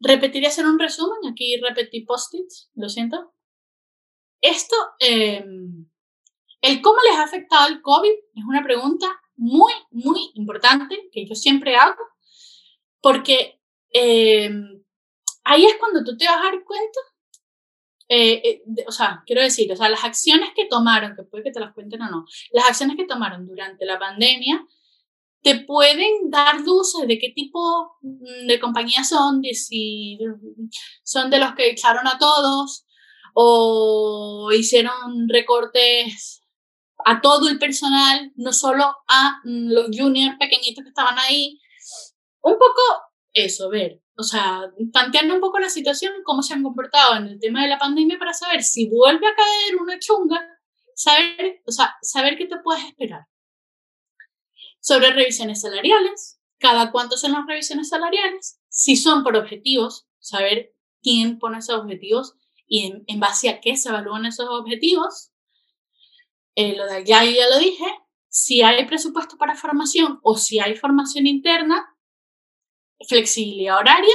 Repetiré hacer un resumen, aquí repetí post-its, lo siento. Esto, em, el cómo les ha afectado el COVID es una pregunta muy, muy importante que yo siempre hago, porque em, ahí es cuando tú te vas a dar cuenta eh, eh, o sea, quiero decir, o sea, las acciones que tomaron, que puede que te las cuenten o no, las acciones que tomaron durante la pandemia te pueden dar luces de qué tipo mm, de compañías son, de si son de los que echaron a todos o hicieron recortes a todo el personal, no solo a mm, los juniors pequeñitos que estaban ahí. Un poco eso, ver o sea, planteando un poco la situación, cómo se han comportado en el tema de la pandemia para saber si vuelve a caer una chunga, saber, o sea, saber qué te puedes esperar. Sobre revisiones salariales, cada cuánto son las revisiones salariales, si son por objetivos, saber quién pone esos objetivos y en, base a qué se evalúan esos objetivos. Eh, lo de allá ya lo dije, si hay presupuesto para formación o si hay formación interna, flexibilidad horaria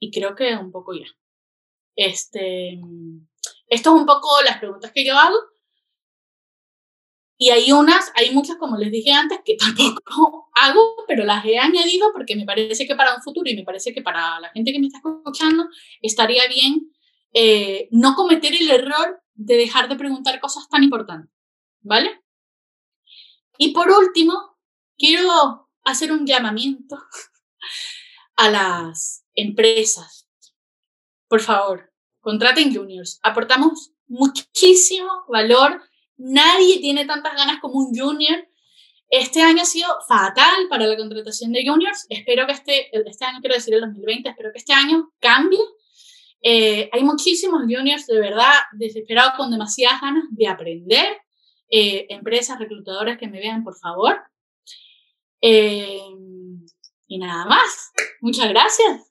y creo que un poco ya. Este, esto es un poco las preguntas que yo hago. Y hay unas, hay muchas, como les dije antes, que tampoco hago, pero las he añadido porque me parece que para un futuro y me parece que para la gente que me está escuchando estaría bien eh, no cometer el error de dejar de preguntar cosas tan importantes. ¿Vale? Y por último, quiero hacer un llamamiento a las empresas. Por favor, contraten juniors. Aportamos muchísimo valor. Nadie tiene tantas ganas como un junior. Este año ha sido fatal para la contratación de juniors. Espero que este, este año, quiero decir el 2020, espero que este año cambie. Eh, hay muchísimos juniors de verdad desesperados con demasiadas ganas de aprender. Eh, empresas, reclutadores que me vean, por favor. Eh, y nada más. Muchas gracias.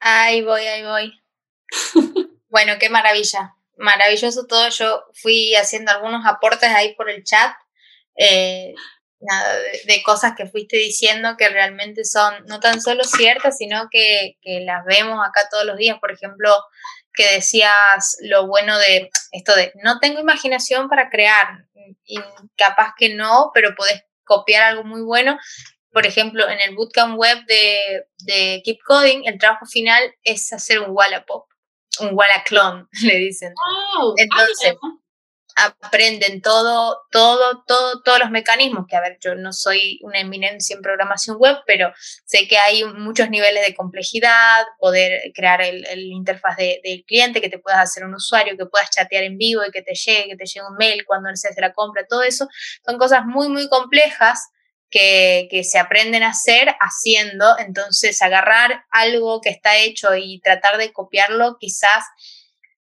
Ahí voy, ahí voy. bueno, qué maravilla. Maravilloso todo. Yo fui haciendo algunos aportes ahí por el chat. Eh, de, cosas que fuiste diciendo que realmente son no tan solo ciertas, sino que, que las vemos acá todos los días. Por ejemplo, que decías lo bueno de esto de no tengo imaginación para crear, y capaz que no, pero podés copiar algo muy bueno. Por ejemplo, en el bootcamp web de, de Keep Coding, el trabajo final es hacer un Wallapop, un Wallaclone, le dicen. Entonces, aprenden todo, todo, todo, todos los mecanismos, que a ver, yo no soy una eminencia en programación web, pero sé que hay muchos niveles de complejidad, poder crear el, el interfaz de, del cliente, que te puedas hacer un usuario, que puedas chatear en vivo y que te llegue, que te llegue un mail cuando se hace la compra, todo eso, son cosas muy, muy complejas que, que, se aprenden a hacer haciendo, entonces agarrar algo que está hecho y tratar de copiarlo quizás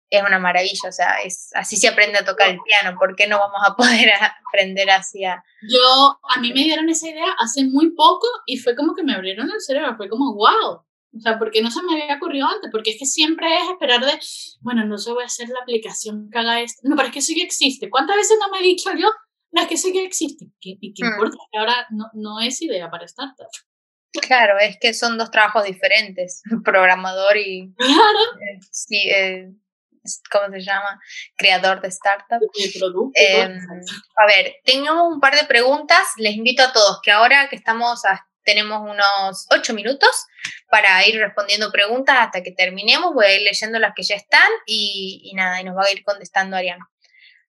es una maravilla, o sea, es, así se aprende a tocar el piano, ¿por qué no vamos a poder aprender así a... Yo, a mí me dieron esa idea hace muy poco y fue como que me abrieron el cerebro, fue como, wow, o sea, ¿por qué no se me había ocurrido antes? Porque es que siempre es esperar de, bueno, no se voy a hacer la aplicación que haga esto. No, pero es que sí que existe. ¿Cuántas veces no me he dicho yo? No, es que sí que existe. ¿Qué, ¿Y qué mm. importa? Que ahora no, no es idea para startup. Claro, es que son dos trabajos diferentes, programador y... Claro. Eh, sí, eh, ¿cómo se llama? Creador de startup. Eh, a ver, tengo un par de preguntas. Les invito a todos que ahora que estamos, tenemos unos ocho minutos para ir respondiendo preguntas hasta que terminemos. Voy a ir leyendo las que ya están y, y nada, y nos va a ir contestando Ariano.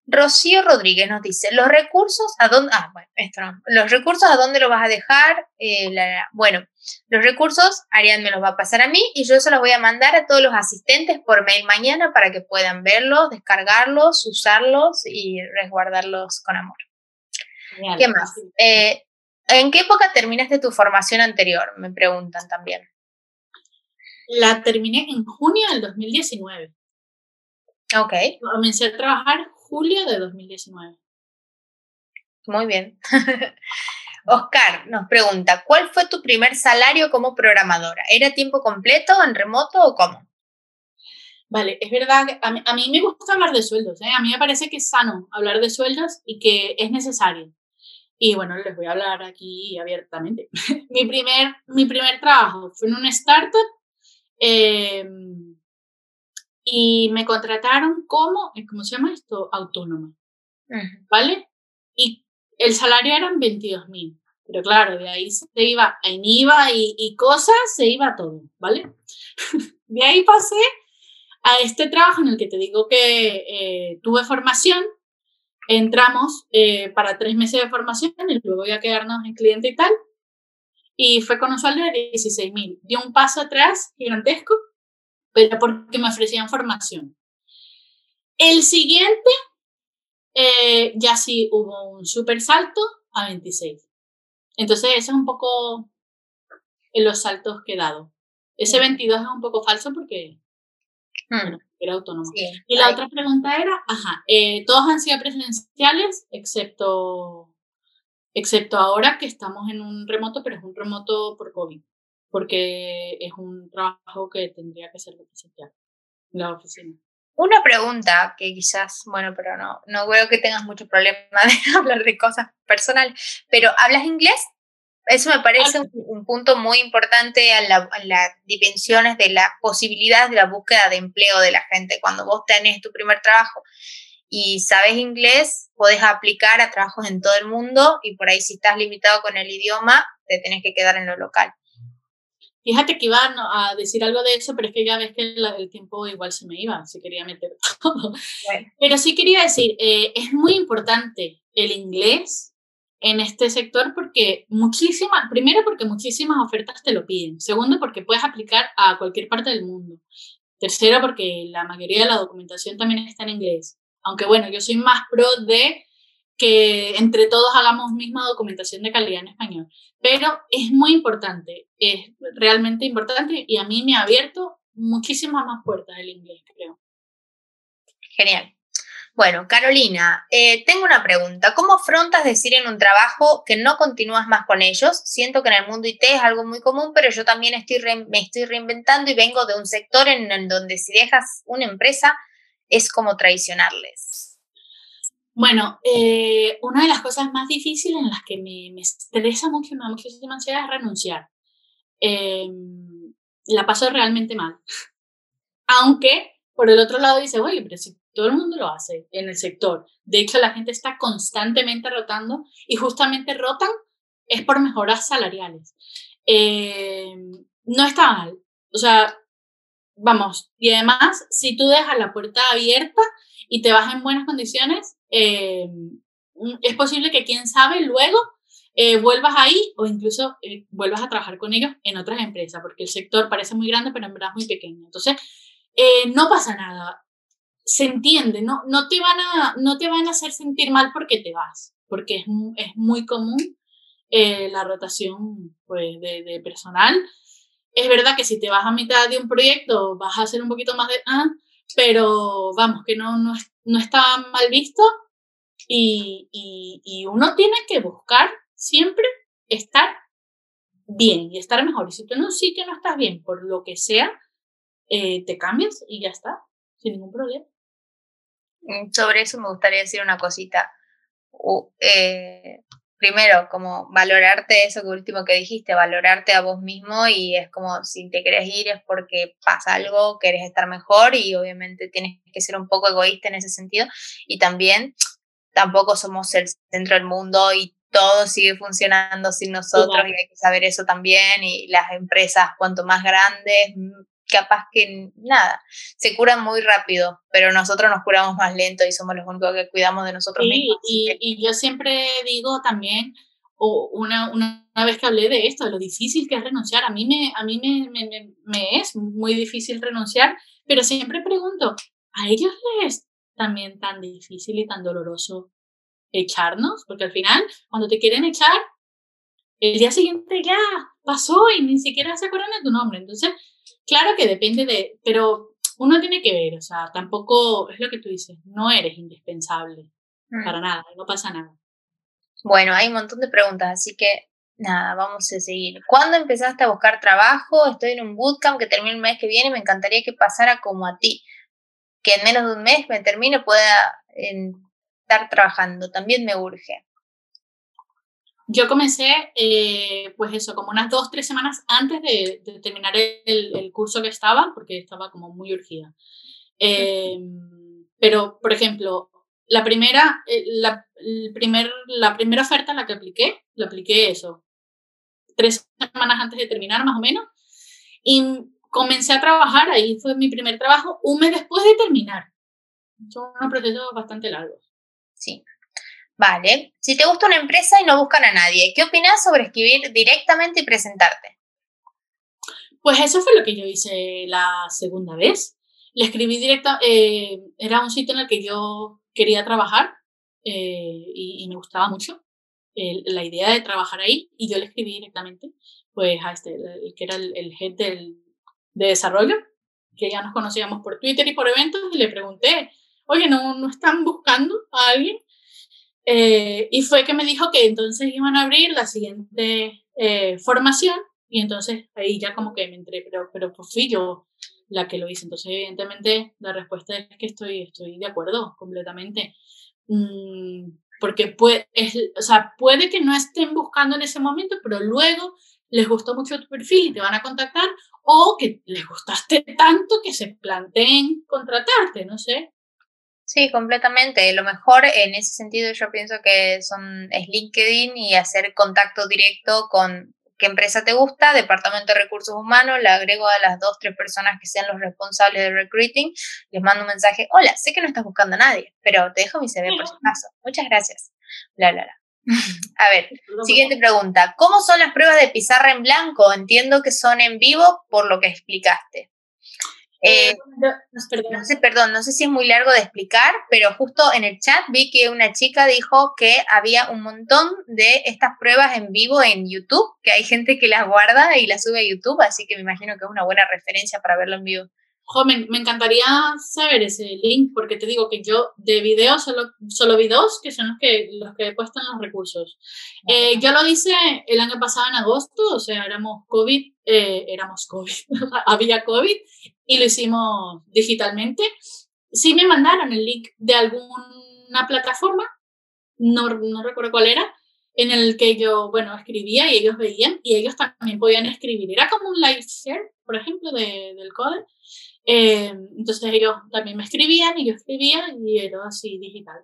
Rocío Rodríguez nos dice, los recursos, ¿a dónde? Ah, bueno, esto no. Los recursos, ¿a dónde los vas a dejar? Eh, bueno, los recursos, Arián me los va a pasar a mí y yo se los voy a mandar a todos los asistentes por mail mañana para que puedan verlos, descargarlos, usarlos y resguardarlos con amor. ¿Qué más? Eh, ¿En qué época terminaste tu formación anterior? Me preguntan también. La terminé en junio del 2019. Ok. Comencé a trabajar julio de 2019. Muy bien. Oscar nos pregunta, ¿cuál fue tu primer salario como programadora? ¿Era tiempo completo, en remoto o cómo? Vale, es verdad que a mí, me gusta hablar de sueldos, ¿eh? a mí me parece que es sano hablar de sueldos y que es necesario. Y bueno, les voy a hablar aquí abiertamente. mi, primer, mi primer trabajo fue en una startup em, y me contrataron como, ¿cómo se llama esto? Autónoma. ¿Vale? Y el salario eran 22 mil. Pero claro, de ahí se iba en IVA y, cosas, se iba todo, ¿vale? de ahí pasé a este trabajo en el que te digo que eh, tuve formación. Entramos eh, para tres meses de formación y luego voy a quedarnos en cliente y tal. Y fue con un sueldo de 16 mil. Dio un paso atrás gigantesco, pero porque me ofrecían formación. El siguiente eh, ya sí hubo un super salto a 26. Entonces, eso es un poco en los saltos que he dado. Ese 22 es un poco falso porque hmm. era autónomo. y la otra pregunta era, ajá, eh, todos han sido presenciales excepto, excepto ahora que estamos en un remoto, pero es un remoto por COVID, porque es un trabajo que tendría que ser presencial en la oficina. Una pregunta que quizás, bueno, pero no, no veo que tengas mucho problema de hablar de cosas personales, pero ¿hablas inglés? Eso me parece un, punto muy importante en, las dimensiones de la posibilidad de la búsqueda de empleo de la gente. Cuando vos tenés tu primer trabajo y sabes inglés, podés aplicar a trabajos en todo el mundo y por ahí si estás limitado con el idioma, te tenés que quedar en lo local. Fíjate que iba a decir algo de eso, pero es que ya ves que el, tiempo igual se me iba, se quería meter todo. Pero sí quería decir, eh, es muy importante el inglés en este sector porque muchísimas, primero porque muchísimas ofertas te lo piden, segundo porque puedes aplicar a cualquier parte del mundo, tercero porque la mayoría de la documentación también está en inglés, aunque bueno, yo soy más pro de que entre todos hagamos misma documentación de calidad en español. Pero es muy importante, es realmente importante y a mí me ha abierto muchísimas más puertas el inglés, creo. Genial. Bueno, Carolina, eh, tengo una pregunta. ¿Cómo afrontas decir en un trabajo que no continúas más con ellos? Siento que en el mundo IT es algo muy común, pero yo también estoy me estoy reinventando y vengo de un sector en, en donde si dejas una empresa es como traicionarles. Bueno, eh, una de las cosas más difíciles en las que me, me estresa mucho me da muchísima ansiedad es renunciar. Em, la paso realmente mal. Aunque, por el otro lado, dice, oye, pero si todo el mundo lo hace en el sector. De hecho, la gente está constantemente rotando y justamente rotan es por mejoras salariales. Em, no está mal. O sea, vamos, y además, si tú dejas la puerta abierta y te vas en buenas condiciones, eh, es posible que, quién sabe, luego eh, vuelvas ahí o incluso eh, vuelvas a trabajar con ellos en otras empresas, porque el sector parece muy grande, pero en verdad es muy pequeño. Entonces, no pasa nada. Se entiende, no, no, te van a, no te van a hacer sentir mal porque te vas, porque es, es muy común la rotación pues, de, de, personal. Es verdad que si te vas a mitad de un proyecto vas a hacer un poquito más de... Ah, pero vamos, que no, no, no está mal visto y, y, uno tiene que buscar siempre estar bien y estar mejor. Y si tú en un sitio no estás bien, por lo que sea, eh, te cambias y ya está, sin ningún problema. Mm, sobre eso me gustaría decir una cosita. eh, primero, como valorarte eso que último que dijiste, valorarte a vos mismo y es como si te querés ir es porque pasa algo, querés estar mejor y obviamente tienes que ser un poco egoísta en ese sentido. Y también tampoco somos el centro del mundo y todo sigue funcionando sin nosotros y hay que saber eso también y las empresas cuanto más grandes capaz que nada, se curan muy rápido, pero nosotros nos curamos más lento y somos los únicos que cuidamos de nosotros mismos. Y, y, yo siempre digo también, o una, una, vez que hablé de esto, de lo difícil que es renunciar, a mí, me, a mí me, me, me es muy difícil renunciar, pero siempre pregunto, ¿a ellos les también tan difícil y tan doloroso echarnos? Porque al final, cuando te quieren echar, el día siguiente ya pasó y ni siquiera se acuerdan de tu nombre. Entonces, claro que depende de, pero uno tiene que ver, o sea, tampoco es lo que tú dices, no eres indispensable mm. para nada, no pasa nada. Bueno, hay un montón de preguntas, así que nada, vamos a seguir. ¿Cuándo empezaste a buscar trabajo? Estoy en un bootcamp que termina el mes que viene, me encantaría que pasara como a ti, que en menos de un mes me termine pueda estar trabajando, también me urge. Yo comencé, eh, pues eso, como unas dos, tres semanas antes de, terminar el, curso que estaba, porque estaba como muy urgida. Em, pero, por ejemplo, la primera, eh, la, el primer, la primera oferta en la que apliqué, lo apliqué eso, tres semanas antes de terminar más o menos, y comencé a trabajar, ahí fue mi primer trabajo, un mes después de terminar. Son un proceso bastante largo. Sí. Vale. Si te gusta una empresa y no buscan a nadie, ¿qué opinas sobre escribir directamente y presentarte? Pues eso fue lo que yo hice la segunda vez. Le escribí directa, eh, era un sitio en el que yo quería trabajar eh, y, me gustaba mucho la idea de trabajar ahí y yo le escribí directamente pues a este, el, que era el, el head del, de desarrollo, que ya nos conocíamos por Twitter y por eventos y le pregunté, oye, ¿no, no están buscando a alguien? Eh, y fue que me dijo que entonces iban a abrir la siguiente eh, formación y entonces ahí ya como que me entré, pero, pero pues fui yo la que lo hice. Entonces, evidentemente, la respuesta es que estoy, estoy de acuerdo completamente. Mm, porque puede, es, o sea, puede que no estén buscando en ese momento, pero luego les gustó mucho tu perfil y te van a contactar, o que les gustaste tanto que se planteen contratarte, no sé. Sí, completamente. Lo mejor en ese sentido yo pienso que son, es LinkedIn y hacer contacto directo con qué empresa te gusta, departamento de recursos humanos, le agrego a las dos, tres personas que sean los responsables de recruiting, les mando un mensaje, hola, sé que no estás buscando a nadie, pero te dejo mi CV por si acaso. Muchas gracias. Bla, bla, bla. A ver, siguiente pregunta. ¿Cómo son las pruebas de pizarra en blanco? Entiendo que son en vivo por lo que explicaste. Eh, no, sé, perdón, no sé si es muy largo de explicar, pero justo en el chat vi que una chica dijo que había un montón de estas pruebas en vivo en YouTube, que hay gente que las guarda y las sube a YouTube, así que me imagino que es una buena referencia para verlo en vivo. Jo, me, encantaría saber ese link, porque te digo que yo de videos solo, solo vi dos, que son los que, los que puestan los recursos. Eh, yo lo hice el año pasado en agosto, o sea, éramos COVID, eh, éramos COVID, había COVID, y lo hicimos digitalmente. Sí me mandaron el link de alguna plataforma, no, no recuerdo cuál era, en el que yo, bueno, escribía y ellos veían y ellos también podían escribir. Era como un live share, por ejemplo, de, del code. Eh, entonces ellos también me escribían y yo escribía y era así digital.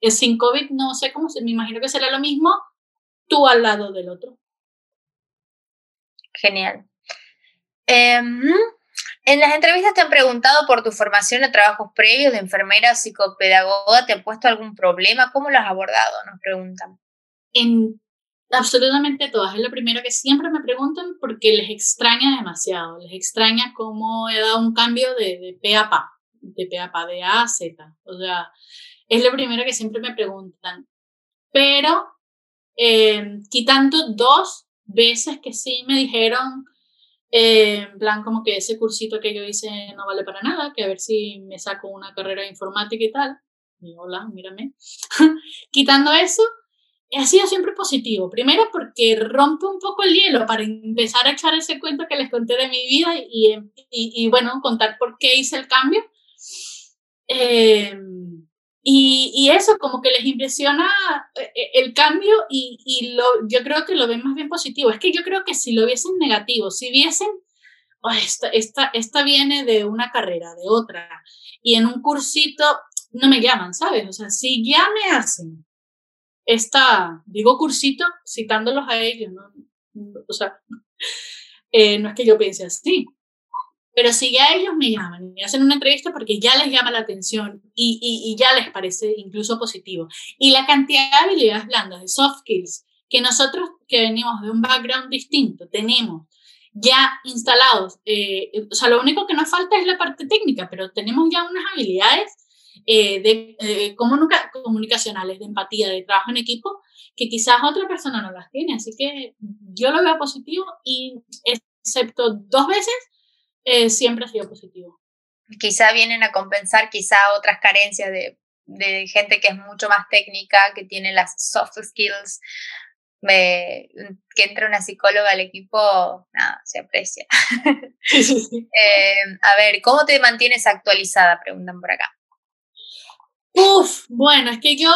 Eh, sin COVID no sé cómo, me imagino que será lo mismo tú al lado del otro. Genial. Em, en las entrevistas te han preguntado por tu formación de trabajos previos de enfermera o psicopedagoga, ¿te han puesto algún problema? ¿Cómo lo has abordado? Nos preguntan. En absolutamente todas. Es lo primero que siempre me preguntan porque les extraña demasiado. Les extraña cómo he dado un cambio de, de P a PA, de P a PA, de A a Z. O sea, es lo primero que siempre me preguntan. Pero eh, quitando dos veces que sí me dijeron, eh, en plan como que ese cursito que yo hice no vale para nada, que a ver si me saco una carrera de informática y tal. Y hola, mírame. quitando eso, ha sido siempre positivo. Primero porque rompe un poco el hielo para empezar a echar ese cuento que les conté de mi vida y, y, bueno, contar por qué hice el cambio. Em, y, y, eso, como que les impresiona eh, eh, el cambio y, y lo, yo creo que lo ven más bien positivo. Es que yo creo que si lo viesen negativo, si viesen, esta, esta, esta viene de una carrera, de otra, y en un cursito no me llaman, ¿sabes? O sea, si ya me hacen esta, digo cursito, citándolos a ellos, ¿no? O sea, eh, no es que yo piense así, Pero si ya ellos me llaman y hacen una entrevista porque ya les llama la atención y, y, y ya les parece incluso positivo. Y la cantidad de habilidades blandas, de soft skills, que nosotros que venimos de un background distinto tenemos ya instalados, eh, o sea, lo único que nos falta es la parte técnica, pero tenemos ya unas habilidades eh, de eh, comunicacionales, de empatía, de trabajo en equipo, que quizás otra persona no las tiene. Así que yo lo veo positivo y excepto dos veces, eh, siempre ha sido positivo. Quizá vienen a compensar quizá otras carencias de, de gente que es mucho más técnica, que tiene las soft skills me, que entre una psicóloga al equipo, nada, se aprecia. eh, a ver, ¿cómo te mantienes actualizada? Preguntan por acá. Uf, bueno, es que yo,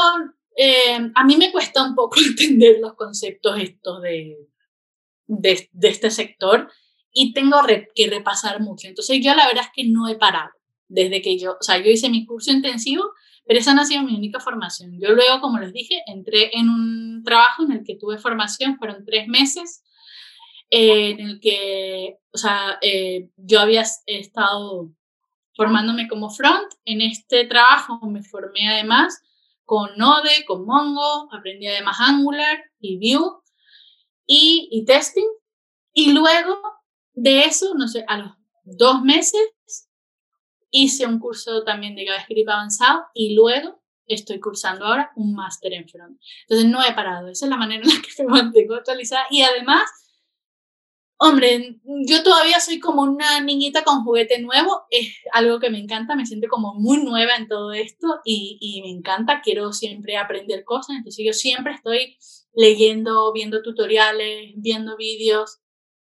eh, a mí me cuesta un poco entender los conceptos estos de, de, de este sector y tengo que repasar mucho. Entonces yo la verdad es que no he parado desde que yo, o sea, yo hice mi curso intensivo pero esa no ha sido mi única formación. Yo luego, como les dije, entré en un trabajo en el que tuve formación, fueron tres meses, eh, en el que, o sea, eh, yo había estado formándome como front. En este trabajo me formé además con Node, con Mongo, aprendí además Angular y Vue y, y testing. Y luego de eso, no sé, a los dos meses hice un curso también de JavaScript avanzado y luego estoy cursando ahora un máster en front. Entonces no he parado, esa es la manera en la que me mantengo actualizada. Y además, hombre, yo todavía soy como una niñita con juguete nuevo, es algo que me encanta, me siento como muy nueva en todo esto y, y me encanta, quiero siempre aprender cosas, entonces yo siempre estoy leyendo, viendo tutoriales, viendo vídeos,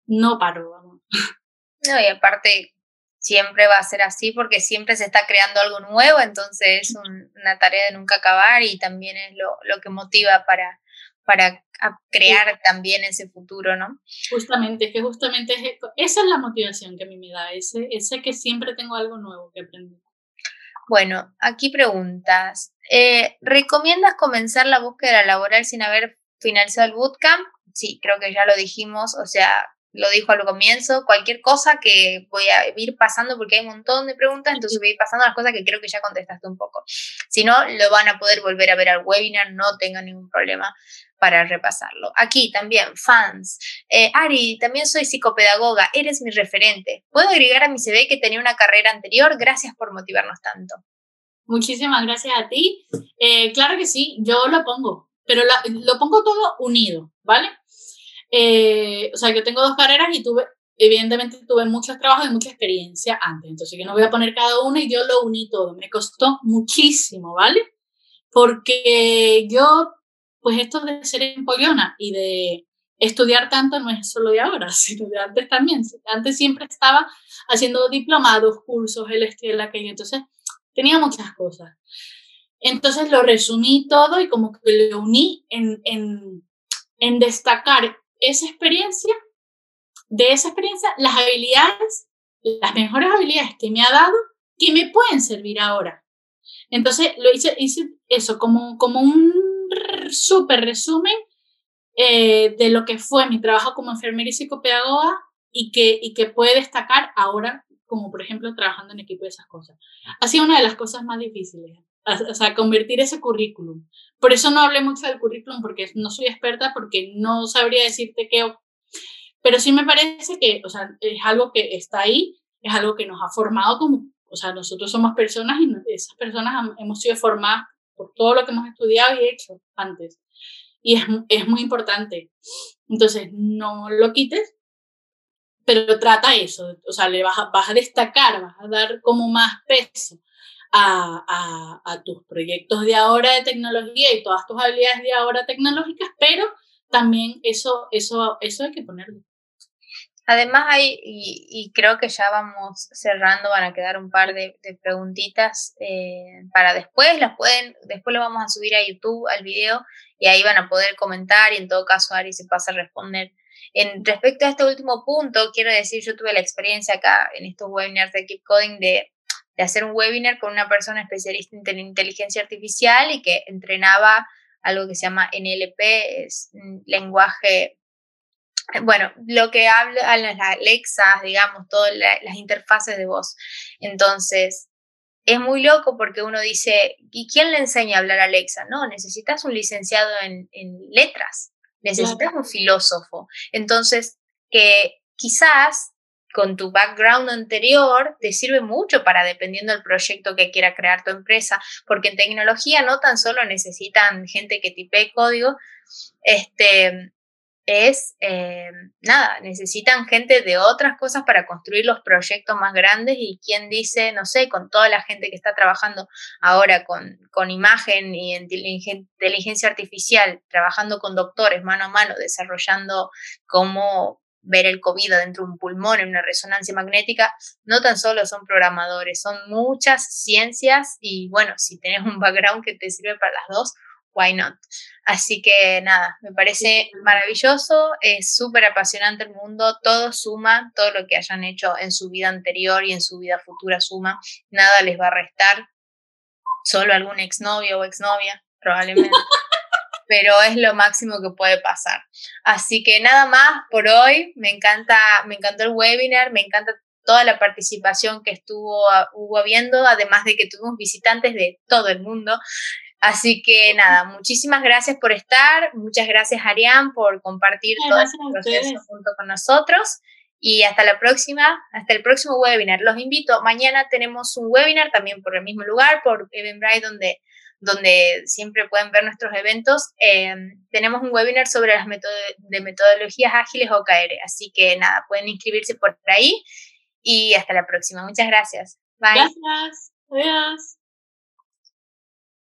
no paro, vamos. No, y aparte, siempre va a ser así porque siempre se está creando algo nuevo, entonces es una tarea de nunca acabar y también es lo, lo que motiva para, para crear también ese futuro, ¿no? Justamente, que justamente es, esa es la motivación que a mí me da, ese, ese que siempre tengo algo nuevo que aprender. Bueno, aquí preguntas. Eh, ¿Recomiendas comenzar la búsqueda laboral sin haber finalizado el bootcamp? Sí, creo que ya lo dijimos, o sea, lo dijo al comienzo, cualquier cosa que voy a ir pasando porque hay un montón de preguntas, entonces voy a ir pasando las cosas que creo que ya contestaste un poco. Si no, lo van a poder volver a ver al webinar, no tengan ningún problema para repasarlo. Aquí también, fans. Eh, Ari, también soy psicopedagoga, eres mi referente. ¿Puedo agregar a mi CV que tenía una carrera anterior? Gracias por motivarnos tanto. Muchísimas gracias a ti. Eh, claro que sí, yo lo pongo, pero lo pongo todo unido, ¿vale? Eh, o sea, yo tengo dos carreras y tuve, evidentemente tuve muchos trabajos y mucha experiencia antes, entonces yo no voy a poner cada una y yo lo uní todo. Me costó muchísimo, ¿vale? Porque yo, pues esto de ser empollona y de estudiar tanto no es solo de ahora, sino de antes también. Antes siempre estaba haciendo diplomados, cursos, el esto y el aquello, entonces tenía muchas cosas. Entonces lo resumí todo y como que lo uní en, en, en destacar esa experiencia, de esa experiencia, las habilidades, las mejores habilidades que me ha dado, que me pueden servir ahora. Entonces, lo hice, hice eso como, como un súper resumen eh, de lo que fue mi trabajo como enfermera y psicopedagoga y que, y que puede destacar ahora, como por ejemplo trabajando en equipo de esas cosas. Ha sido una de las cosas más difíciles o sea, convertir ese currículum. Por eso no hablé mucho del currículum, porque no soy experta, porque no sabría decirte qué, pero sí me parece que, o sea, es algo que está ahí, es algo que nos ha formado como, o sea, nosotros somos personas y esas personas hemos sido formadas por todo lo que hemos estudiado y hecho antes. Y es, es muy importante. Entonces, no lo quites, pero trata eso, o sea, le vas vas a destacar, vas a dar como más peso a, a, tus proyectos de ahora de tecnología y todas tus habilidades de ahora tecnológicas, pero también eso, eso, eso hay que ponerlo. Además hay, y, creo que ya vamos cerrando, van a quedar un par de, preguntitas eh, para después, las pueden, después lo vamos a subir a YouTube, al video, y ahí van a poder comentar y en todo caso Ari se pasa a responder. En respecto a este último punto, quiero decir, yo tuve la experiencia acá en estos webinars de Keep Coding de de hacer un webinar con una persona especialista en inteligencia artificial y que entrenaba algo que se llama NLP, es lenguaje bueno, lo que hablan las Alexas, digamos, todas las interfaces de voz. Entonces, es muy loco porque uno dice, ¿y quién le enseña a hablar a Alexa? No, necesitas un licenciado en, letras, necesitas un filósofo. Entonces, que quizás con tu background anterior te sirve mucho para dependiendo del proyecto que quiera crear tu empresa, porque en tecnología no tan solo necesitan gente que tipee código, este, es, eh, nada, necesitan gente de otras cosas para construir los proyectos más grandes y quien dice, no sé, con toda la gente que está trabajando ahora con, con imagen y inteligencia artificial, trabajando con doctores mano a mano, desarrollando cómo ver el COVID dentro de un pulmón en una resonancia magnética, no tan solo son programadores, son muchas ciencias y bueno, si tenés un background que te sirve para las dos, why not? Así que nada, me parece maravilloso, es súper apasionante el mundo, todo suma, todo lo que hayan hecho en su vida anterior y en su vida futura suma, nada les va a restar, solo algún exnovio o exnovia, probablemente. pero es lo máximo que puede pasar. Así que nada más por hoy, me encanta, me encantó el webinar, me encanta toda la participación que estuvo hubo habiendo, además de que tuvimos visitantes de todo el mundo. Así que nada, muchísimas gracias por estar, muchas gracias Arián por compartir todo este proceso junto con nosotros y hasta la próxima, hasta el próximo webinar. Los invito, mañana tenemos un webinar también por el mismo lugar, por Eventbrite, donde donde siempre pueden ver nuestros eventos, eh, tenemos un webinar sobre las de metodologías ágiles OKR. Así que nada, pueden inscribirse por ahí y hasta la próxima. Muchas gracias. Bye. Gracias. Adiós.